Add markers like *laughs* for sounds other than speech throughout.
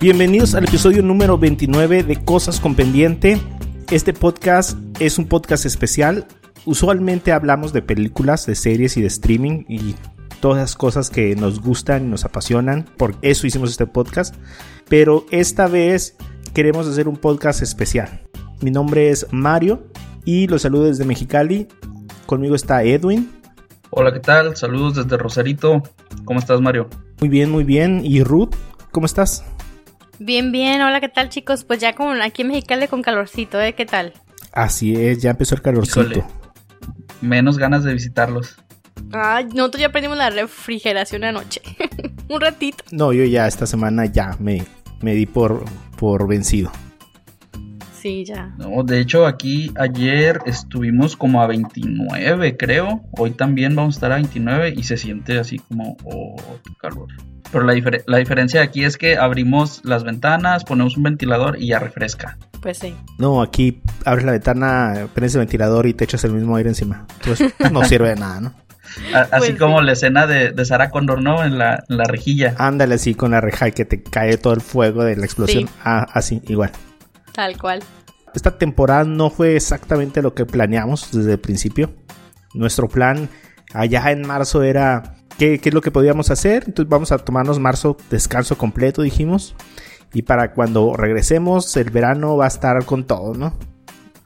Bienvenidos al episodio número 29 de Cosas con Pendiente. Este podcast es un podcast especial. Usualmente hablamos de películas, de series y de streaming y todas las cosas que nos gustan y nos apasionan. Por eso hicimos este podcast. Pero esta vez queremos hacer un podcast especial. Mi nombre es Mario y los saludo desde Mexicali. Conmigo está Edwin. Hola, ¿qué tal? Saludos desde Rosarito. ¿Cómo estás, Mario? Muy bien, muy bien. ¿Y Ruth? ¿Cómo estás? Bien, bien. Hola, ¿qué tal, chicos? Pues ya como aquí en Mexicali con calorcito, ¿eh? ¿Qué tal? Así es, ya empezó el calorcito. Híjole. Menos ganas de visitarlos. Ay, nosotros ya prendimos la refrigeración anoche. *laughs* Un ratito. No, yo ya esta semana ya me, me di por, por vencido. Sí, ya. No, de hecho aquí ayer estuvimos como a 29, creo. Hoy también vamos a estar a 29 y se siente así como, oh, qué calor. Pero la, la diferencia aquí es que abrimos las ventanas, ponemos un ventilador y ya refresca. Pues sí. No, aquí abres la ventana, prendes el ventilador y te echas el mismo aire encima. Entonces no sirve de nada, ¿no? *laughs* así pues como la escena de, de Sarah Condor, ¿no? En la, en la, rejilla. Ándale así con la reja y que te cae todo el fuego de la explosión. Ah, así, igual. Tal cual. Esta temporada no fue exactamente lo que planeamos desde el principio. Nuestro plan allá en marzo era qué, qué es lo que podíamos hacer. Entonces vamos a tomarnos marzo descanso completo, dijimos. Y para cuando regresemos, el verano va a estar con todo, ¿no?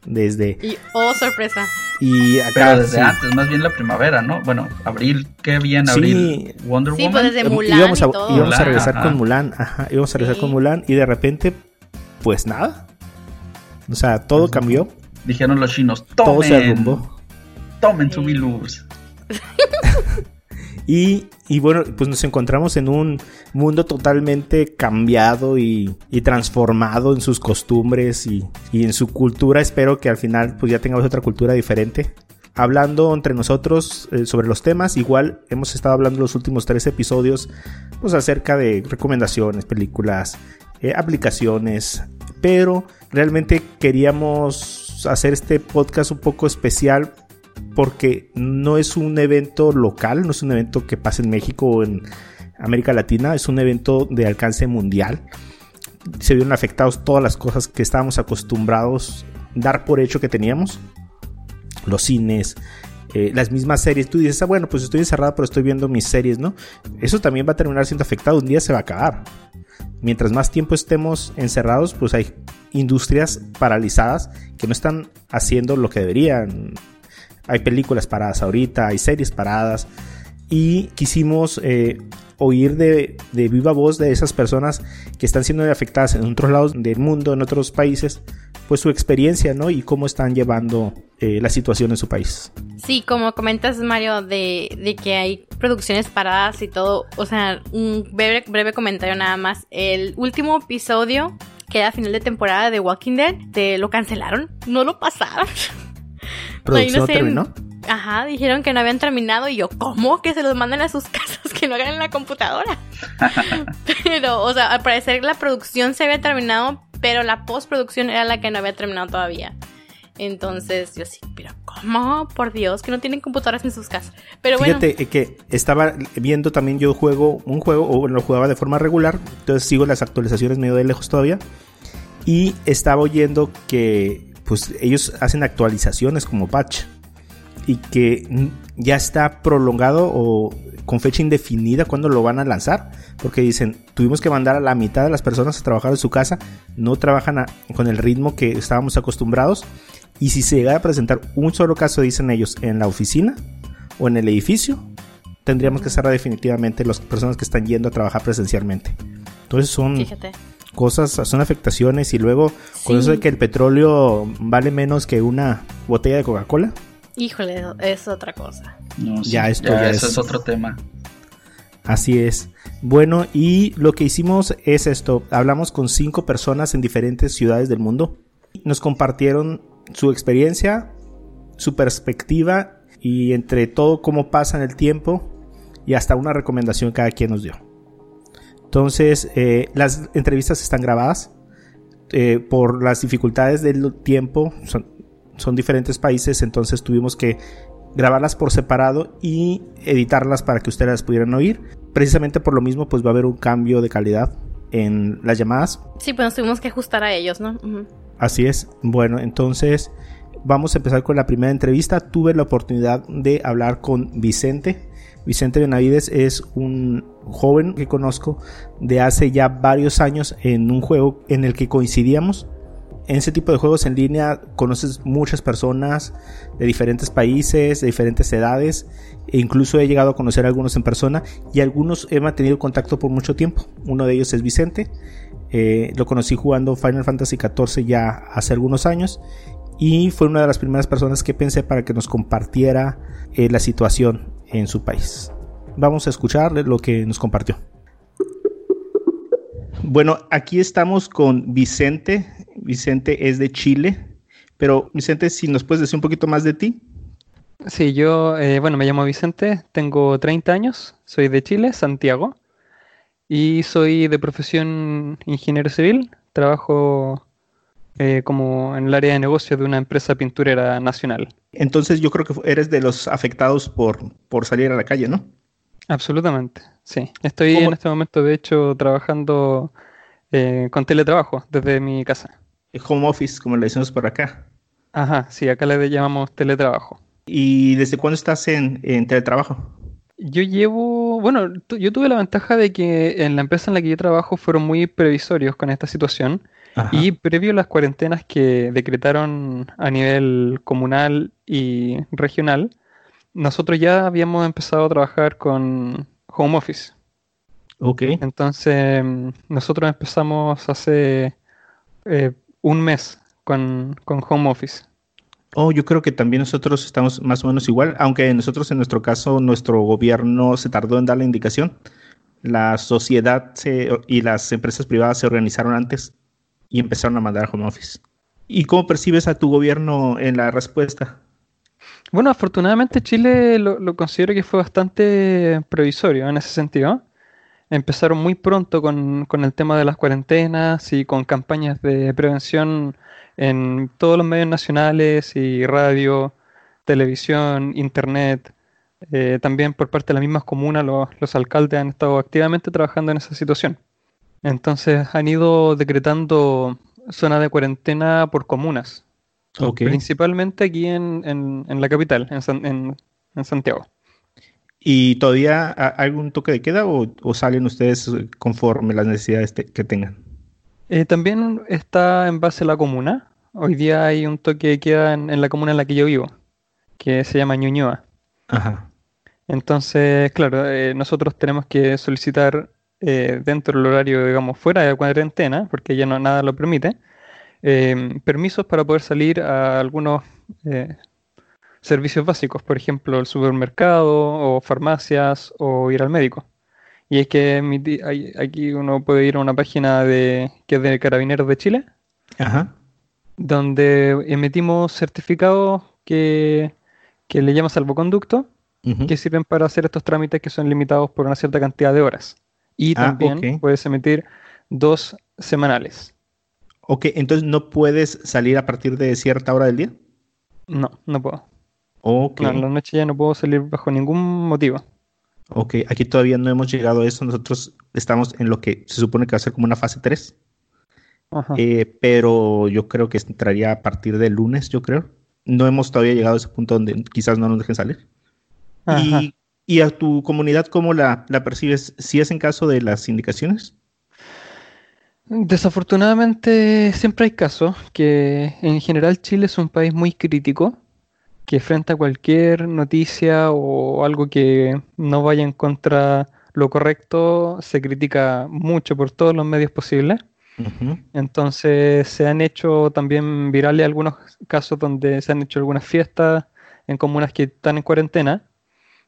Desde. Y oh, sorpresa. Y acá. Pero desde antes, más bien la primavera, ¿no? Bueno, abril, qué bien abril. Sí, Wonder sí, Pues desde Mulan íbamos a, y todo. íbamos a regresar con Mulan. Ajá, íbamos a regresar con Mulan. Y de repente, pues nada. O sea, todo cambió. Dijeron los chinos, tomen. Todo se arrumbó. Tomen su luz. *laughs* Y, y, bueno, pues nos encontramos en un mundo totalmente cambiado y, y transformado en sus costumbres y, y, en su cultura. Espero que al final pues ya tengamos otra cultura diferente. Hablando entre nosotros eh, sobre los temas, igual hemos estado hablando los últimos tres episodios pues acerca de recomendaciones, películas, eh, aplicaciones, pero realmente queríamos hacer este podcast un poco especial porque no es un evento local, no es un evento que pase en México o en América Latina, es un evento de alcance mundial. Se vieron afectados todas las cosas que estábamos acostumbrados dar por hecho que teníamos. Los cines, eh, las mismas series. Tú dices, ah, bueno, pues estoy encerrado, pero estoy viendo mis series, ¿no? Eso también va a terminar siendo afectado. Un día se va a acabar. Mientras más tiempo estemos encerrados, pues hay industrias paralizadas que no están haciendo lo que deberían hay películas paradas ahorita, hay series paradas. Y quisimos eh, oír de, viva voz de esas personas que están siendo afectadas en otros lados del mundo, en otros países, pues su experiencia, ¿no? Y cómo están llevando eh, la situación en su país. Sí, como comentas, Mario, de, de, que hay producciones paradas y todo. O sea, un breve, breve comentario nada más. El último episodio, que era final de temporada de Walking Dead, te lo cancelaron. No lo pasaron. *laughs* ¿Producción terminó? Ajá, dijeron que no habían terminado y yo, ¿cómo? Que se los manden a sus *laughs* casas, que no hagan en la computadora. *laughs* pero, o sea, al parecer la producción se había terminado, pero la postproducción era la que no había terminado todavía. Entonces, yo sí, pero ¿cómo? Por Dios, que no tienen computadoras en sus casas. Pero Fíjate eh, que estaba viendo también yo juego un juego, o lo jugaba de forma regular, entonces sigo las actualizaciones medio de lejos todavía. Y estaba oyendo que pues ellos hacen actualizaciones como patch y que ya está prolongado o con fecha indefinida cuando lo van a lanzar porque dicen tuvimos que mandar a la mitad de las personas a trabajar en su casa no trabajan con el ritmo que estábamos acostumbrados y si se llega a presentar un solo caso dicen ellos en la oficina o en el edificio tendríamos que cerrar definitivamente las personas que están yendo a trabajar presencialmente entonces son Fíjate cosas, son afectaciones y luego con eso de que el petróleo vale menos que una botella de Coca-Cola. Híjole, es otra cosa. ya esto ya, es... otro tema. Así es. Bueno, y lo que hicimos es esto. Hablamos con cinco personas en diferentes ciudades del mundo. Nos compartieron su experiencia, su perspectiva y entre todo cómo pasa en el tiempo y hasta una recomendación cada quien nos dio. Entonces, eh, las entrevistas están grabadas. Eh, por las dificultades del tiempo, son, son diferentes países, entonces tuvimos que grabarlas por separado y editarlas para que ustedes las pudieran oír. Precisamente por lo mismo, pues va a haber un cambio de calidad en las llamadas. Sí, pues nos tuvimos que ajustar a ellos, ¿no? Así es. Bueno, entonces vamos a empezar con la primera entrevista. Tuve la oportunidad de hablar con Vicente. Vicente Benavides es un joven que conozco de hace ya varios años en un juego en el que coincidíamos. En ese tipo de juegos en línea conoces muchas personas de diferentes países, de diferentes edades, e incluso he llegado a conocer a algunos en persona y algunos he mantenido contacto por mucho tiempo. Uno de ellos es Vicente, eh, lo conocí jugando Final Fantasy XIV ya hace algunos años y fue una de las primeras personas que pensé para que nos compartiera eh, la situación en su país. Vamos a escuchar lo que nos compartió. Bueno, aquí estamos con Vicente. Vicente es de Chile. Pero Vicente, si nos puedes decir un poquito más de ti. Sí, yo, eh, bueno, me llamo Vicente, tengo 30 años, soy de Chile, Santiago, y soy de profesión ingeniero civil, trabajo eh, como en el área de negocio de una empresa pinturera nacional. Entonces yo creo que eres de los afectados por, por salir a la calle, ¿no? Absolutamente, sí. Estoy en este momento, de hecho, trabajando eh, con teletrabajo desde mi casa. Home office, como le decimos por acá. Ajá, sí, acá le llamamos teletrabajo. ¿Y desde cuándo estás en, en teletrabajo? Yo llevo, bueno, yo tuve la ventaja de que en la empresa en la que yo trabajo fueron muy previsorios con esta situación y previo a las cuarentenas que decretaron a nivel comunal y regional, nosotros ya habíamos empezado a trabajar con home office. Ok. Entonces, nosotros empezamos hace eh, un mes con, con home office. Oh, yo creo que también nosotros estamos más o menos igual, aunque nosotros en nuestro caso, nuestro gobierno se tardó en dar la indicación. La sociedad y las empresas privadas se organizaron antes y empezaron a mandar home office. ¿Y cómo percibes a tu gobierno en la respuesta? Bueno, afortunadamente Chile lo, considero que fue bastante previsorio en ese sentido. Empezaron muy pronto con, con el tema de las cuarentenas y con campañas de prevención en todos los medios nacionales y radio, televisión, internet. Eh, también por parte de las mismas comunas los, los alcaldes han estado activamente trabajando en esa situación. Entonces han ido decretando zonas de cuarentena por comunas. Principalmente aquí en, la capital, en, Santiago. ¿Y todavía hay algún toque de queda o, salen ustedes conforme las necesidades que tengan? Eh, también está en base a la comuna. Hoy día hay un toque de queda en, la comuna en la que yo vivo, que se llama Ñuñoa. Ajá. Entonces, claro, eh, nosotros tenemos que solicitar eh, dentro del horario, digamos, fuera de la cuarentena, porque ya no nada lo permite, eh, permisos para poder salir a algunos eh, servicios básicos, por ejemplo, el supermercado o farmacias o ir al médico. Y es que aquí uno puede ir a una página de, que es de Carabineros de Chile, donde emitimos certificados que, que le llaman salvoconducto, que sirven para hacer estos trámites que son limitados por una cierta cantidad de horas. Y ah, también puedes emitir dos semanales. Ok, entonces no puedes salir a partir de cierta hora del día. No, no puedo. Ok. en la noche ya no puedo salir bajo ningún motivo. Ok, aquí todavía no hemos llegado a eso. Nosotros estamos en lo que se supone que va a ser como una fase 3. Eh, pero yo creo que entraría a partir del lunes, yo creo. No hemos todavía llegado a ese punto donde quizás no nos dejen salir. Y ¿Y a tu comunidad cómo la, percibes? ¿Si es en caso de las indicaciones? Desafortunadamente siempre hay casos que en general Chile es un país muy crítico, que frente a cualquier noticia o algo que no vaya en contra lo correcto, se critica mucho por todos los medios posibles. Entonces se han hecho también virales algunos casos donde se han hecho algunas fiestas en comunas que están en cuarentena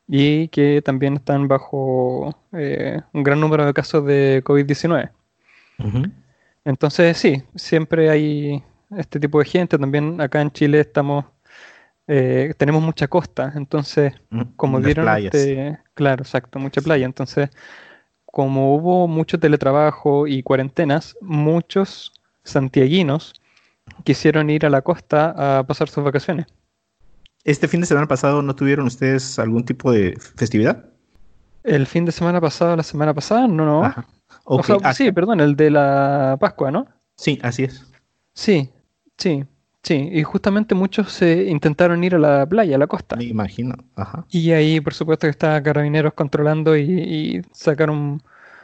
y que también están bajo eh, un gran número de casos de COVID-19. Entonces, sí, siempre hay este tipo de gente. También acá en Chile estamos, eh, tenemos mucha costa, entonces, mm, como vieron, este, claro, exacto, mucha playa. Entonces, como hubo mucho teletrabajo y cuarentenas, muchos santiaguinos quisieron ir a la costa a pasar sus vacaciones. ¿Este fin de semana pasado no tuvieron ustedes algún tipo de festividad? El fin de semana pasado, la semana pasada, no, no. O sea, sí, perdón, el de la Pascua, ¿no? sí, así es. Sí, sí, sí. Y justamente muchos se intentaron ir a la playa, a la costa. Me imagino. Ajá. Y ahí, por supuesto, que está Carabineros controlando y, y sacaron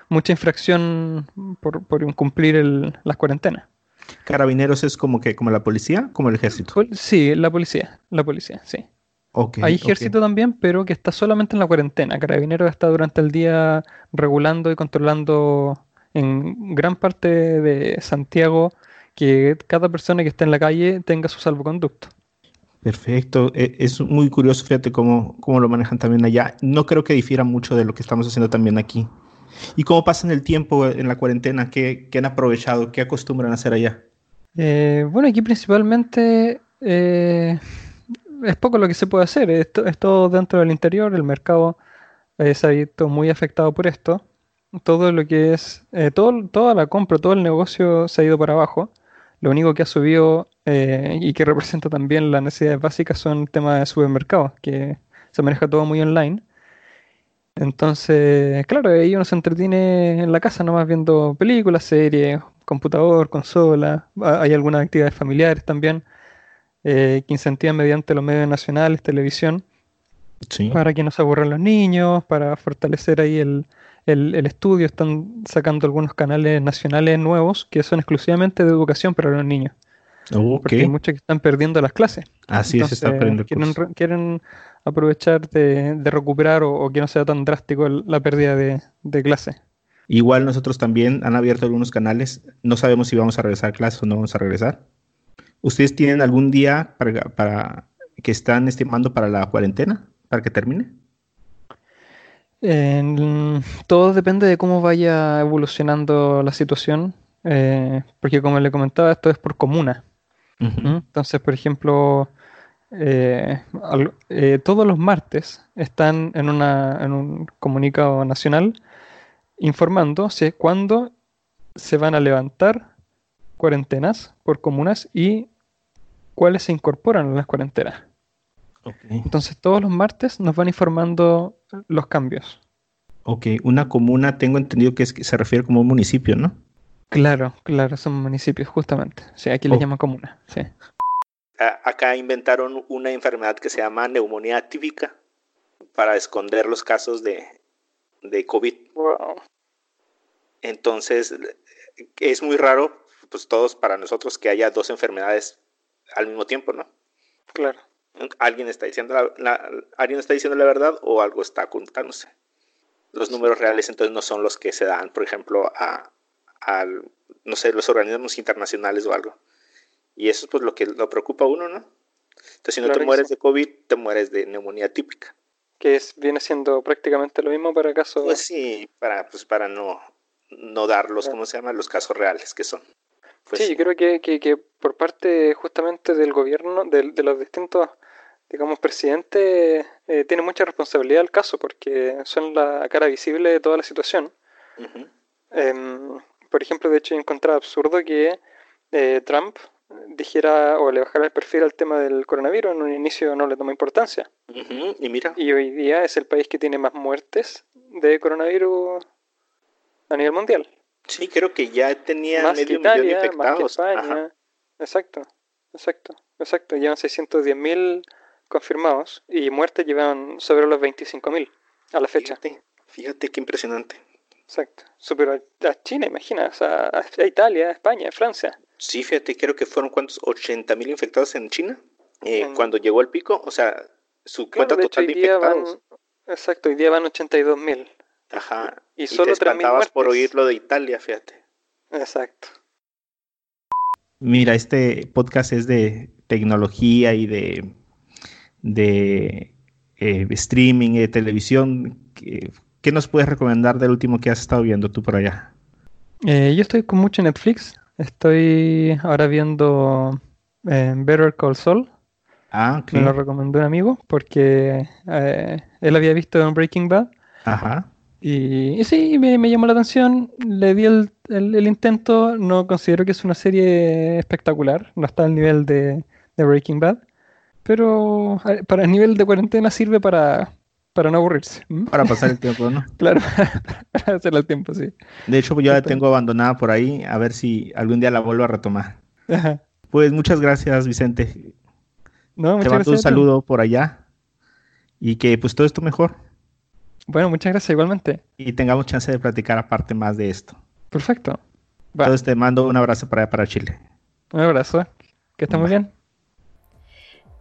mucha infracción por, por incumplir el- las cuarentenas. Carabineros es como que, como la policía, como el ejército. Sí, la policía, la policía, sí. Ok. Hay ejército también, pero que está solamente en la cuarentena. Carabineros está durante el día regulando y controlando en gran parte de Santiago que cada persona que esté en la calle tenga su salvoconducto. Perfecto. E- Es muy curioso, fíjate cómo, cómo lo manejan también allá. No creo que difiera mucho de lo que estamos haciendo también aquí. ¿Y cómo pasan el tiempo en la cuarentena? ¿Qué, qué han aprovechado? ¿Qué acostumbran a hacer allá? Eh, bueno, aquí principalmente eh, es poco lo que se puede hacer. Es, to- es todo dentro del interior. El mercado eh, se ha visto muy afectado por esto. Todo lo que es, eh, todo, toda la compra, todo el negocio se ha ido para abajo. Lo único que ha subido eh, y que representa también las necesidades básicas son el tema de supermercados, que se maneja todo muy online. Entonces, claro, ahí uno se entretiene en la casa nomás viendo películas, series, computador, consola. Ha- Hay algunas actividades familiares también eh, que incentivan mediante los medios nacionales, televisión, Sí. para que no se aburran los niños, para fortalecer ahí el, el- el estudio. Están sacando algunos canales nacionales nuevos que son exclusivamente de educación para los niños, porque hay muchos que están perdiendo las clases. Así es, está Entonces, perdiendo quieren, curso. quieren aprovechar de, de recuperar o, o que no sea tan drástico el- la pérdida de, de clase. Igual nosotros también han abierto algunos canales. No sabemos si vamos a regresar a clases o no vamos a regresar. ¿Ustedes tienen algún día para, para que están estimando para la cuarentena? ¿Para que termine? Todo depende de cómo vaya evolucionando la situación, eh, porque como le comentaba, esto es por comuna. Entonces, por ejemplo, eh, al- eh, todos los martes están en, una, en un comunicado nacional informando si- cuándo se van a levantar cuarentenas por comunas y cuáles se incorporan a las cuarentenas. Entonces, todos los martes nos van informando los cambios. Ok, una comuna tengo entendido que, es, que se refiere como un municipio, ¿no? Claro, claro, son municipios, justamente. Sí, aquí le Oh. llaman comuna. Sí. Acá inventaron una enfermedad que se llama neumonía atípica para esconder los casos de, de COVID. Entonces, es muy raro, pues todos para nosotros, que haya dos enfermedades al mismo tiempo, ¿no? Claro. ¿Alguien está diciendo la, la- ¿alguien está diciendo la verdad o algo está ocultándose? Los números reales entonces no son los que se dan, por ejemplo, a, al, no sé, los organismos internacionales o algo. Y eso es pues lo que lo preocupa a uno, ¿no? Entonces, si no Claro te mueres sí. de COVID, te mueres de neumonía típica. Que es, viene siendo prácticamente lo mismo para caso. Pues sí, para, pues para no, no dar los, Claro. ¿cómo se llama? Los casos reales que son. Pues sí, yo creo que, que, que por parte justamente del gobierno, del- de, los distintos, digamos, presidentes, eh, tiene mucha responsabilidad el caso, porque son la cara visible de toda la situación. Em, por ejemplo, de hecho, yo encontraba absurdo que eh, Trump dijera o le bajara el perfil al tema del coronavirus. En un inicio no le tomó importancia. Y mira, Y hoy día es el país que tiene más muertes de coronavirus a nivel mundial. sí, creo que ya tenía más que medio millón de Italia, más que. España. Ajá. Exacto, exacto, exacto. Llevan 610.000 confirmados y muertes llevan sobre los 25.000 a la fecha. Fíjate, fíjate qué impresionante. Exacto. Superó a China, imagina, o sea, a a Italia, a España, a Francia. Sí, fíjate, creo que fueron cuántos, 80 mil infectados en China eh, En- cuando llegó el pico, o sea, su Claro, cuenta de total hoy de día van, infectados. exacto, hoy día van 82.000. Ajá. y Y, solo te 3.000 espantabas por oír lo de Italia, fíjate. Exacto. Mira, este podcast es de tecnología y de, de eh, streaming, de televisión. ¿Qué, qué nos puedes recomendar del último que has estado viendo tú por allá? Eh, yo estoy con mucho Netflix. Estoy ahora viendo eh, Better Call Saul. Ah, ok. Me lo recomendó un amigo porque él había visto Breaking Bad. Ajá. Y, y sí, me, me llamó la atención, le di el, el- el intento, no considero que es una serie espectacular, no está al nivel de, de Breaking Bad, pero para el nivel de cuarentena sirve para, para no aburrirse. ¿Mm? Para pasar el tiempo, ¿no? *laughs* Claro, *laughs* para hacer el tiempo, sí. De hecho, pues yo la tengo abandonada por ahí, a ver si algún día la vuelvo a retomar. Ajá. Pues muchas gracias, Vicente. No, Te muchas mando un saludo por allá y que pues todo esto mejor Bueno, muchas gracias igualmente. y tengamos chance de platicar aparte más de esto. Perfecto. Va, Entonces te mando un abrazo para allá, para Chile. un abrazo. Que estés muy bien.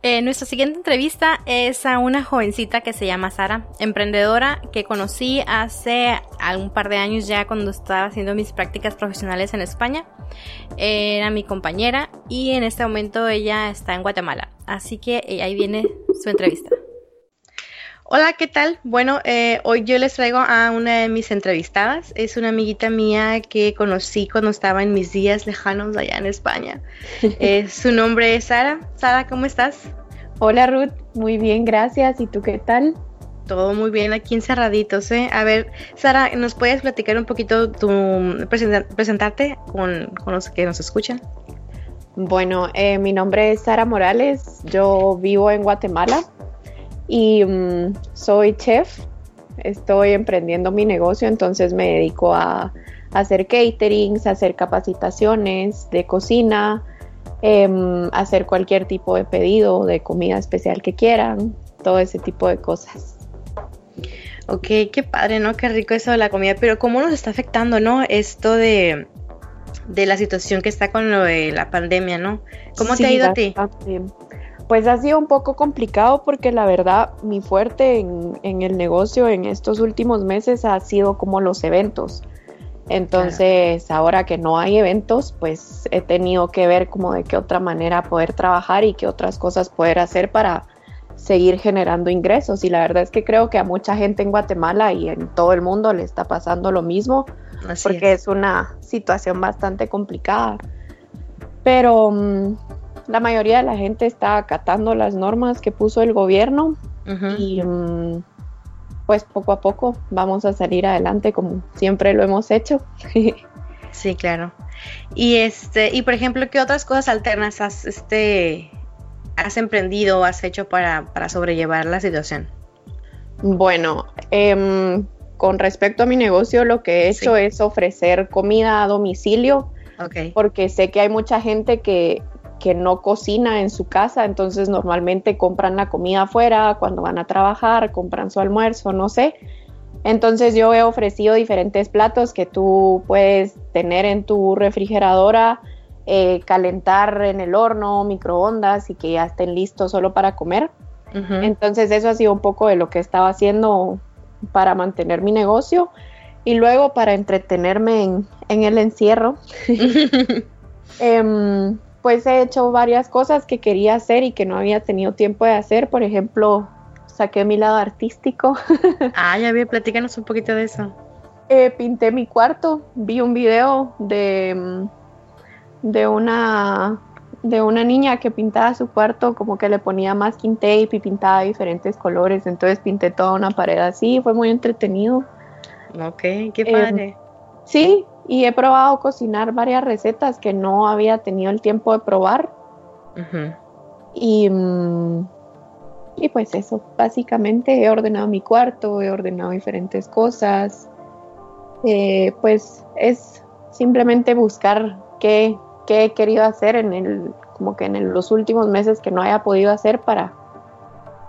Eh, nuestra siguiente entrevista es a una jovencita que se llama Sara, emprendedora que conocí hace algún par de años ya cuando estaba haciendo mis prácticas profesionales en España. Era mi compañera y en este momento ella está en Guatemala. Así que eh, ahí viene su entrevista. Hola, ¿qué tal? Bueno, eh, hoy yo les traigo a una de mis entrevistadas. Es una amiguita mía que conocí cuando estaba en mis días lejanos allá en España. *laughs* Eh, su nombre es Sara. Sara, ¿cómo estás? Hola Ruth, muy bien, gracias. ¿Y tú qué tal? Todo muy bien aquí encerraditos, ¿eh? A ver, Sara, ¿nos puedes platicar un poquito tu presenta- presentarte con, con los que nos escuchan? Bueno, eh, mi nombre es Sara Morales, yo vivo en Guatemala y mm, soy chef. Estoy emprendiendo mi negocio, entonces me dedico a, a hacer caterings, a hacer capacitaciones de cocina, em, hacer cualquier tipo de pedido de comida especial que quieran, todo ese tipo de cosas. Ok, qué padre, ¿no? Qué rico eso de la comida, pero ¿cómo nos está afectando, no? Esto de, de la situación que está con lo de la pandemia, ¿no? ¿Cómo te ha ido a ti? Pues ha sido un poco complicado porque la verdad mi fuerte en, en el negocio en estos últimos meses ha sido como los eventos. Entonces, ahora que no hay eventos, pues he tenido que ver como de qué otra manera poder trabajar y qué otras cosas poder hacer para seguir generando ingresos. Y la verdad es que creo que a mucha gente en Guatemala y en todo el mundo le está pasando lo mismo Así porque es. es una situación bastante complicada. Pero mm, la mayoría de la gente está acatando las normas que puso el gobierno y mm, pues poco a poco vamos a salir adelante como siempre lo hemos hecho. *laughs* Sí, claro. Y este, y por ejemplo, ¿qué otras cosas alternas has este has emprendido o has hecho para, para sobrellevar la situación? Bueno, em, con respecto a mi negocio, lo que he hecho Sí. es ofrecer comida a domicilio porque sé que hay mucha gente que, que no cocina en su casa, entonces normalmente compran la comida afuera cuando van a trabajar, compran su almuerzo, no sé. Entonces yo he ofrecido diferentes platos que tú puedes tener en tu refrigeradora, eh, calentar en el horno, microondas y que ya estén listos solo para comer. Entonces eso ha sido un poco de lo que estaba haciendo para mantener mi negocio y luego para entretenerme en, en el encierro. *laughs* Em, pues he hecho varias cosas que quería hacer y que no había tenido tiempo de hacer. Por ejemplo, saqué mi lado artístico. *laughs* ah, ya vi, platícanos un poquito de eso. Eh, pinté mi cuarto, vi un video de, de una de una niña que pintaba su cuarto como que le ponía masking tape y pintaba diferentes colores, entonces pinté toda una pared así, fue muy entretenido. Ok, qué Em, padre. Sí, y he probado cocinar varias recetas que no había tenido el tiempo de probar Ujú. y, mm, y pues eso, básicamente he ordenado mi cuarto, he ordenado diferentes cosas, Eh, pues es simplemente buscar qué, qué he querido hacer en el, como que en el- los últimos meses que no haya podido hacer para,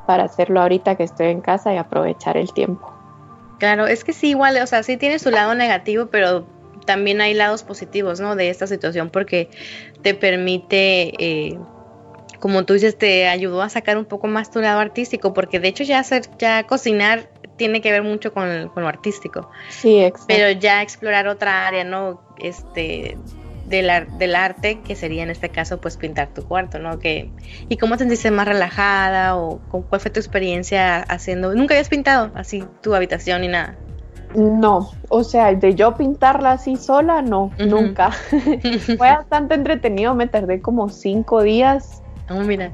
para hacerlo ahorita que estoy en casa y aprovechar el tiempo. Claro, es que sí, igual, o sea, sí tiene su lado negativo, pero también hay lados positivos, ¿no? De esta situación porque te permite, eh, como tú dices, te ayudó a sacar un poco más tu lado artístico, porque de hecho ya hacer, ya cocinar tiene que ver mucho con, lo artístico, Sí, exacto. pero ya explorar otra área, ¿no? Este, del, ar- del arte, que sería en este caso, pues pintar tu cuarto, ¿no? Que, ¿Y cómo te sentiste más relajada o con- cuál fue tu experiencia haciendo? Nunca habías pintado así tu habitación ni nada. No, o sea, de yo pintarla así sola, no, nunca. *laughs* Fue bastante entretenido, me tardé como cinco días Oh, mira.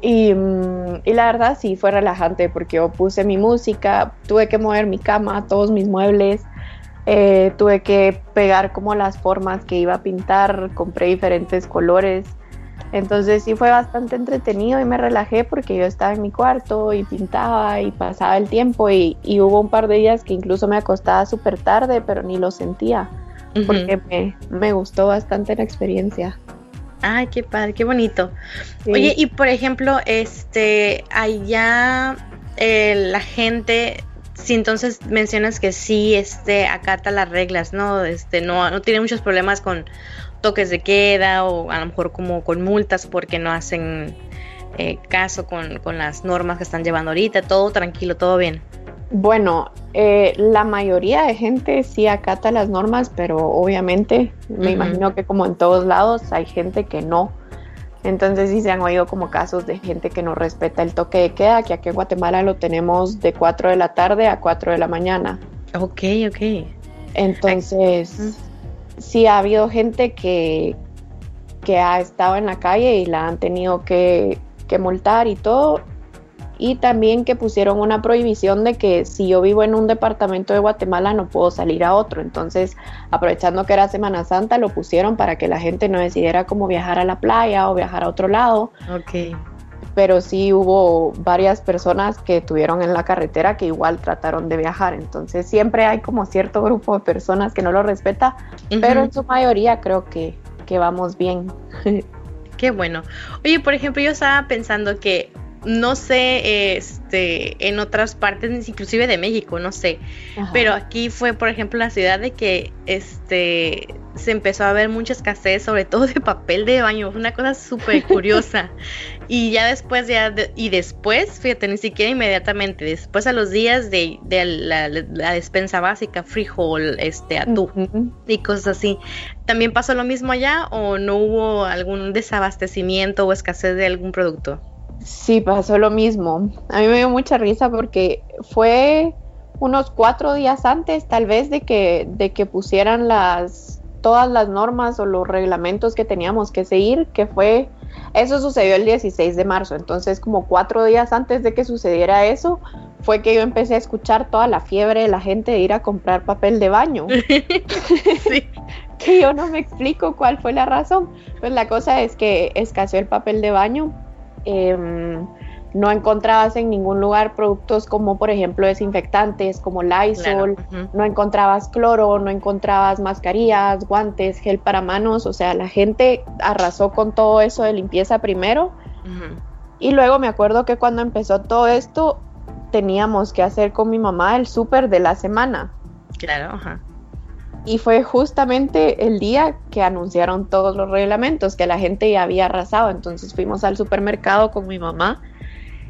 y, mm, y la verdad sí fue relajante porque yo puse mi música, tuve que mover mi cama, todos mis muebles, eh, tuve que pegar como las formas que iba a pintar, compré diferentes colores. Entonces sí fue bastante entretenido y me relajé porque yo estaba en mi cuarto y pintaba y pasaba el tiempo y, hubo un par de días que incluso me acostaba súper tarde, pero ni lo sentía porque me, me, gustó bastante la experiencia. Ay, qué padre, qué bonito. Oye, y por ejemplo, este, allá eh, la gente si entonces mencionas que sí este acata las reglas, ¿no? Este no no tiene muchos problemas con toques de queda o a lo mejor como con multas porque no hacen eh, caso con, las normas que están llevando ahorita, todo tranquilo, todo bien. Bueno, eh, la mayoría de gente sí acata las normas, pero obviamente me imagino que como en todos lados hay gente que no. Entonces sí se han oído como casos de gente que no respeta el toque de queda, que aquí en Guatemala lo tenemos de 4 de la tarde a 4 de la mañana. Ok, ok. Entonces, sí ha habido gente que, que ha estado en la calle y la han tenido que, que multar y todo. Y también que pusieron una prohibición de que si yo vivo en un departamento de Guatemala no puedo salir a otro. Entonces, aprovechando que era Semana Santa, lo pusieron para que la gente no decidiera cómo viajar a la playa o viajar a otro lado. Ok pero sí hubo varias personas que tuvieron en la carretera que igual trataron de viajar. Entonces siempre hay como cierto grupo de personas que no lo respeta, pero en su mayoría creo que, que vamos bien. *laughs* Qué bueno. Oye, por ejemplo, yo estaba pensando que no sé, este, en otras partes, inclusive de México, no sé. Pero aquí fue, por ejemplo, la ciudad de que, este, se empezó a ver mucha escasez, sobre todo de papel de baño, una cosa súper curiosa. *laughs* y ya después, ya, y después, fíjate, ni siquiera inmediatamente, después a los días de, la, despensa básica, frijol, este, atún y cosas así. ¿También pasó lo mismo allá o no hubo algún desabastecimiento o escasez de algún producto? Sí, pasó lo mismo. A mí me dio mucha risa porque fue unos cuatro días antes, tal vez, de que, de que pusieran las todas las normas o los reglamentos que teníamos que seguir, que fue, eso sucedió el 16 de marzo, entonces como cuatro días antes de que sucediera eso, fue que yo empecé a escuchar toda la fiebre de la gente de ir a comprar papel de baño. *laughs* sí. *laughs* que yo no me explico cuál fue la razón. Pues la cosa es que escaseó el papel de baño Em, no encontrabas en ningún lugar productos como por ejemplo desinfectantes como Lysol, no encontrabas cloro, no encontrabas mascarillas, guantes, gel para manos, o sea, la gente arrasó con todo eso de limpieza primero. Y luego me acuerdo que cuando empezó todo esto teníamos que hacer con mi mamá el súper de la semana. Claro, ajá. Y fue justamente el día que anunciaron todos los reglamentos, que la gente ya había arrasado. Entonces fuimos al supermercado con mi mamá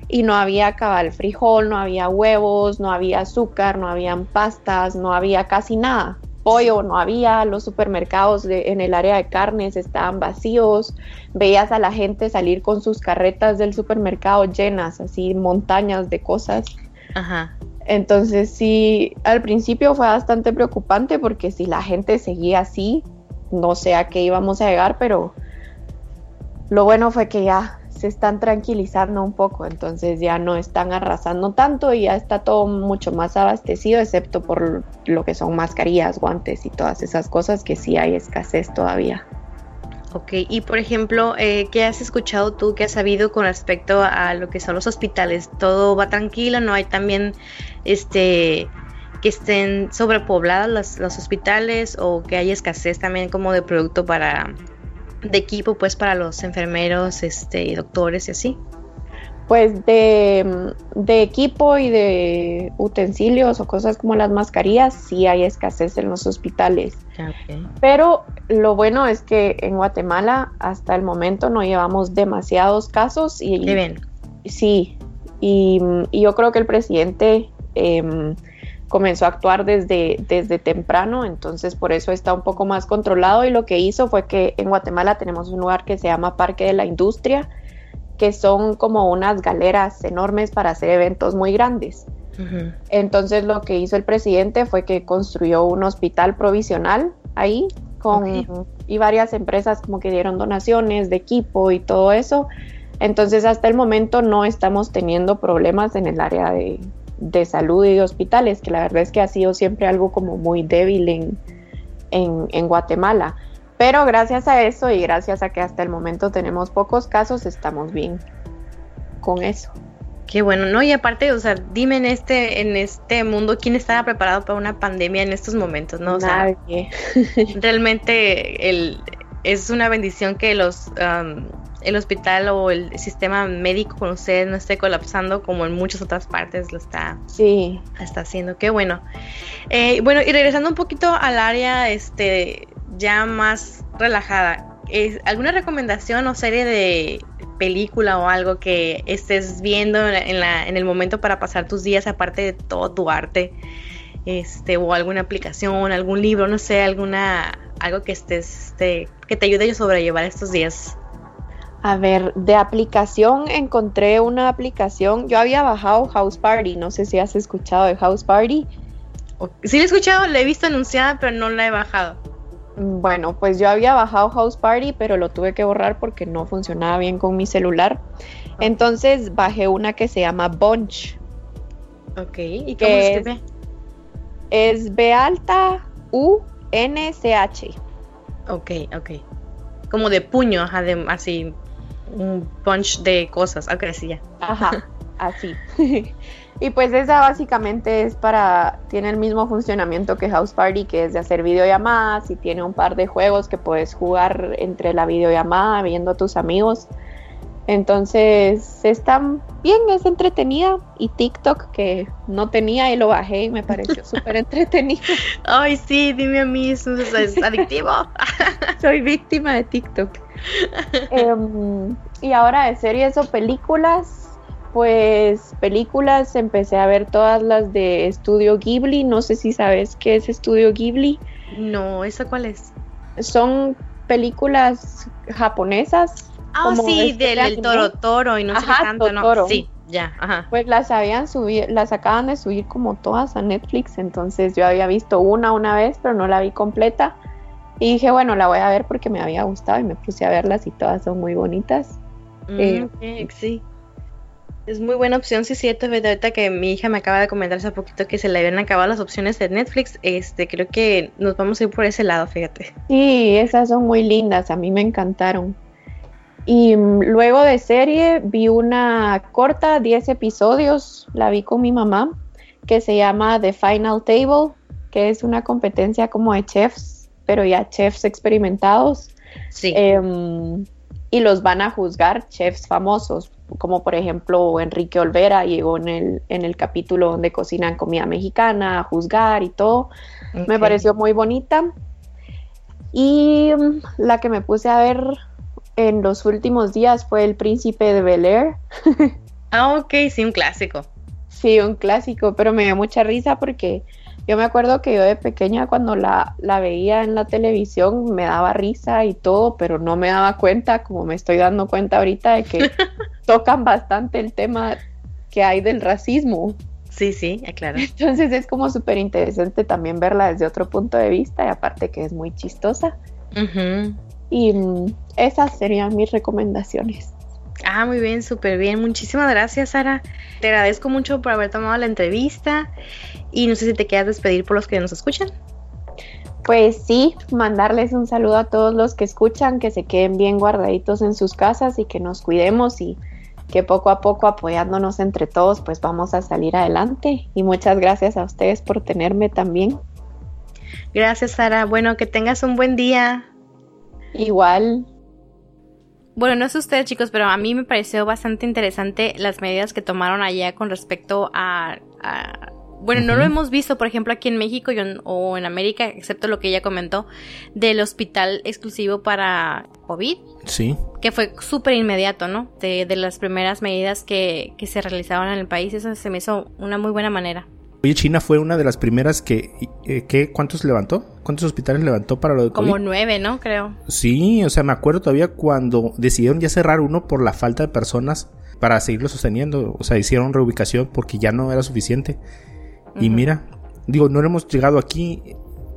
y no había cabal frijol, no había huevos, no había azúcar, no habían pastas, no había casi nada. Pollo no había, los supermercados en el área de carnes estaban vacíos, veías a la gente salir con sus carretas del supermercado llenas, así montañas de cosas. Ajá. Entonces sí, al principio fue bastante preocupante porque si la gente seguía así, no sé a qué íbamos a llegar, pero lo bueno fue que ya se están tranquilizando un poco, entonces ya no están arrasando tanto y ya está todo mucho más abastecido, excepto por lo que son mascarillas, guantes y todas esas cosas que sí hay escasez todavía. Ok, y por ejemplo, eh, ¿qué has escuchado tú, qué has sabido con respecto a lo que son los hospitales? ¿Todo va tranquilo? ¿No hay también este que estén sobrepoblados los, los hospitales o que hay escasez también como de producto para de equipo pues para los enfermeros este y doctores y así? pues de, equipo y de utensilios o cosas como las mascarillas, sí hay escasez en los hospitales. Pero lo bueno es que en Guatemala hasta el momento no llevamos demasiados casos. Y? Sí, y, yo creo que el presidente em, comenzó a actuar desde, desde temprano, entonces por eso está un poco más controlado y lo que hizo fue que en Guatemala tenemos un lugar que se llama Parque de la Industria que son como unas galeras enormes para hacer eventos muy grandes. Entonces lo que hizo el presidente fue que construyó un hospital provisional ahí con y varias empresas como que dieron donaciones de equipo y todo eso. Entonces hasta el momento no estamos teniendo problemas en el área de, de salud y de hospitales, que la verdad es que ha sido siempre algo como muy débil en, en, en Guatemala Pero gracias a eso y gracias a que hasta el momento tenemos pocos casos, estamos bien con eso. Qué bueno, ¿no? Y aparte, o sea, dime en este, en este mundo, ¿quién estaba preparado para una pandemia en estos momentos, no? O sea, Nadie. *laughs* realmente el, es una bendición que los um, el hospital o el sistema médico con ustedes no esté colapsando como en muchas otras partes lo está, Sí, está haciendo. Qué bueno. Eh, bueno, y regresando un poquito al área este ya más relajada, ¿es ¿alguna recomendación o serie de película o algo que estés viendo en, la- en la- en el momento para pasar tus días aparte de todo tu arte? Este, o alguna aplicación, algún libro, no sé, alguna algo que estés este, que te ayude a sobrellevar estos días. A ver, de aplicación encontré una aplicación. Yo había bajado House Party. No sé si has escuchado de House Party. Sí la he escuchado, la he visto anunciada, pero no la he bajado. Bueno, pues yo había bajado House Party, pero lo tuve que borrar porque no funcionaba bien con mi celular. Entonces bajé una que se llama Bunch. Ok, ¿y cómo ¿Qué se es? escribe? Es B alta U N C H. Ok, ok. Como de puño, ajá, de, así, un punch de cosas. Ok, sí, ya. Ajá, *laughs* así. *laughs* y pues esa básicamente es para, tiene el mismo funcionamiento que House Party, que es de hacer videollamadas y tiene un par de juegos que puedes jugar entre la videollamada viendo a tus amigos. Entonces está bien, es entretenida. Y TikTok que no tenía y lo bajé y me pareció *laughs* súper entretenido. Ay, sí, dime a mí, es, es *laughs* adictivo. *laughs* Soy víctima de TikTok. Em, y ahora de series o películas, pues películas empecé a ver todas las de Estudio Ghibli. No sé si sabes qué es Estudio Ghibli. no, ¿esa cuál es? Son películas japonesas. Ah, Como sí, este del, de. Toro Toro y no sé qué tanto, ¿no? Sí, ya, ajá. Pues las habían subido, las acaban de subir como todas a Netflix. Entonces yo había visto una una vez, pero no la vi completa. Y dije, bueno, la voy a ver porque me había gustado y me puse a verlas y todas son muy bonitas. Mm, Eh, sí. Es muy buena opción, sí, cierto, Fede, ahorita que mi hija me acaba de comentar hace poquito que se le habían acabado las opciones de Netflix, este, creo que nos vamos a ir por ese lado, fíjate. Sí, esas son muy lindas, a mí me encantaron. Y mm, luego de serie vi una corta, 10 episodios, la vi con mi mamá, que se llama The Final Table, que es una competencia como de chefs, pero ya chefs experimentados. Sí. Em, y los van a juzgar chefs famosos, como por ejemplo Enrique Olvera llegó en el, en el capítulo donde cocinan comida mexicana a juzgar y todo. Me pareció muy bonita. Y mm, la que me puse a ver en los últimos días fue El Príncipe de Bel Air. *laughs* Ah, ok, sí, un clásico. Sí, un clásico, pero me dio mucha risa porque yo me acuerdo que yo de pequeña cuando la, la veía en la televisión me daba risa y todo, pero no me daba cuenta, como me estoy dando cuenta ahorita, de que *laughs* tocan bastante el tema que hay del racismo. Sí, sí, claro. *laughs* Entonces es como súper interesante también verla desde otro punto de vista y aparte que es muy chistosa. Ujú. Y mm, esas serían mis recomendaciones. Ah, muy bien, súper bien. Muchísimas gracias, Sara. Te agradezco mucho por haber tomado la entrevista y no sé si te quieras despedir por los que nos escuchan. Pues sí, mandarles un saludo a todos los que escuchan, que se queden bien guardaditos en sus casas y que nos cuidemos y que poco a poco apoyándonos entre todos pues vamos a salir adelante. Y muchas gracias a ustedes por tenerme también. Gracias, Sara. Bueno, que tengas un buen día. Igual, Bueno, no sé ustedes chicos, pero a mí me pareció bastante interesante las medidas que tomaron allá con respecto a... a- bueno, no lo hemos visto, por ejemplo, aquí en México y en- o en América, excepto lo que ella comentó, del hospital exclusivo para COVID, Sí. que fue súper inmediato, ¿no? De, de las primeras medidas que, que se realizaban en el país, eso se me hizo una muy buena manera. Oye, China fue una de las primeras que, eh. ¿Cuántos levantó? ¿Cuántos hospitales levantó para lo de COVID? Como nueve, ¿no? Creo. Sí, o sea, me acuerdo todavía cuando decidieron ya cerrar uno por la falta de personas para seguirlo sosteniendo. O sea, hicieron reubicación porque ya no era suficiente. Y mira, digo, no hemos llegado aquí.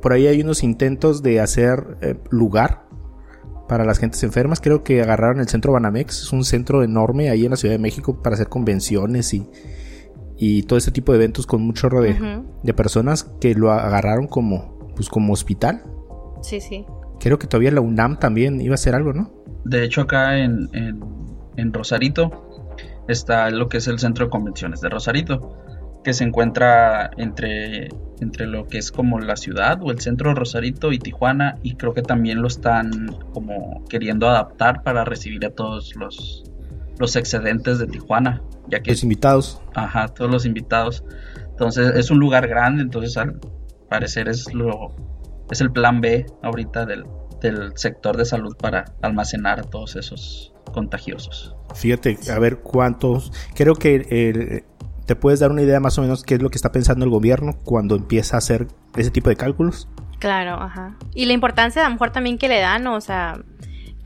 Por ahí hay unos intentos de hacer eh, lugar para las gentes enfermas. Creo que agarraron el centro Banamex. Es un centro enorme ahí en la Ciudad de México para hacer convenciones y, y todo ese tipo de eventos con mucho chorro de, personas que lo agarraron como, pues, como hospital. Sí, sí. Creo que todavía la UNAM también iba a hacer algo, ¿no? De hecho, acá en, en, Rosarito está lo que es el centro de convenciones de Rosarito, que se encuentra entre, entre lo que es como la ciudad o el centro de Rosarito y Tijuana, y creo que también lo están como queriendo adaptar para recibir a todos los, los excedentes de Tijuana, ya que... Los invitados. Ajá, todos los invitados. Entonces es un lugar grande, entonces al parecer es lo es el plan B ahorita del, del sector de salud para almacenar a todos esos contagiosos. Fíjate, a ver cuántos. Creo que eh, te puedes dar una idea más o menos qué es lo que está pensando el gobierno cuando empieza a hacer ese tipo de cálculos. Claro, ajá. Y la importancia a lo mejor también que le dan, o sea,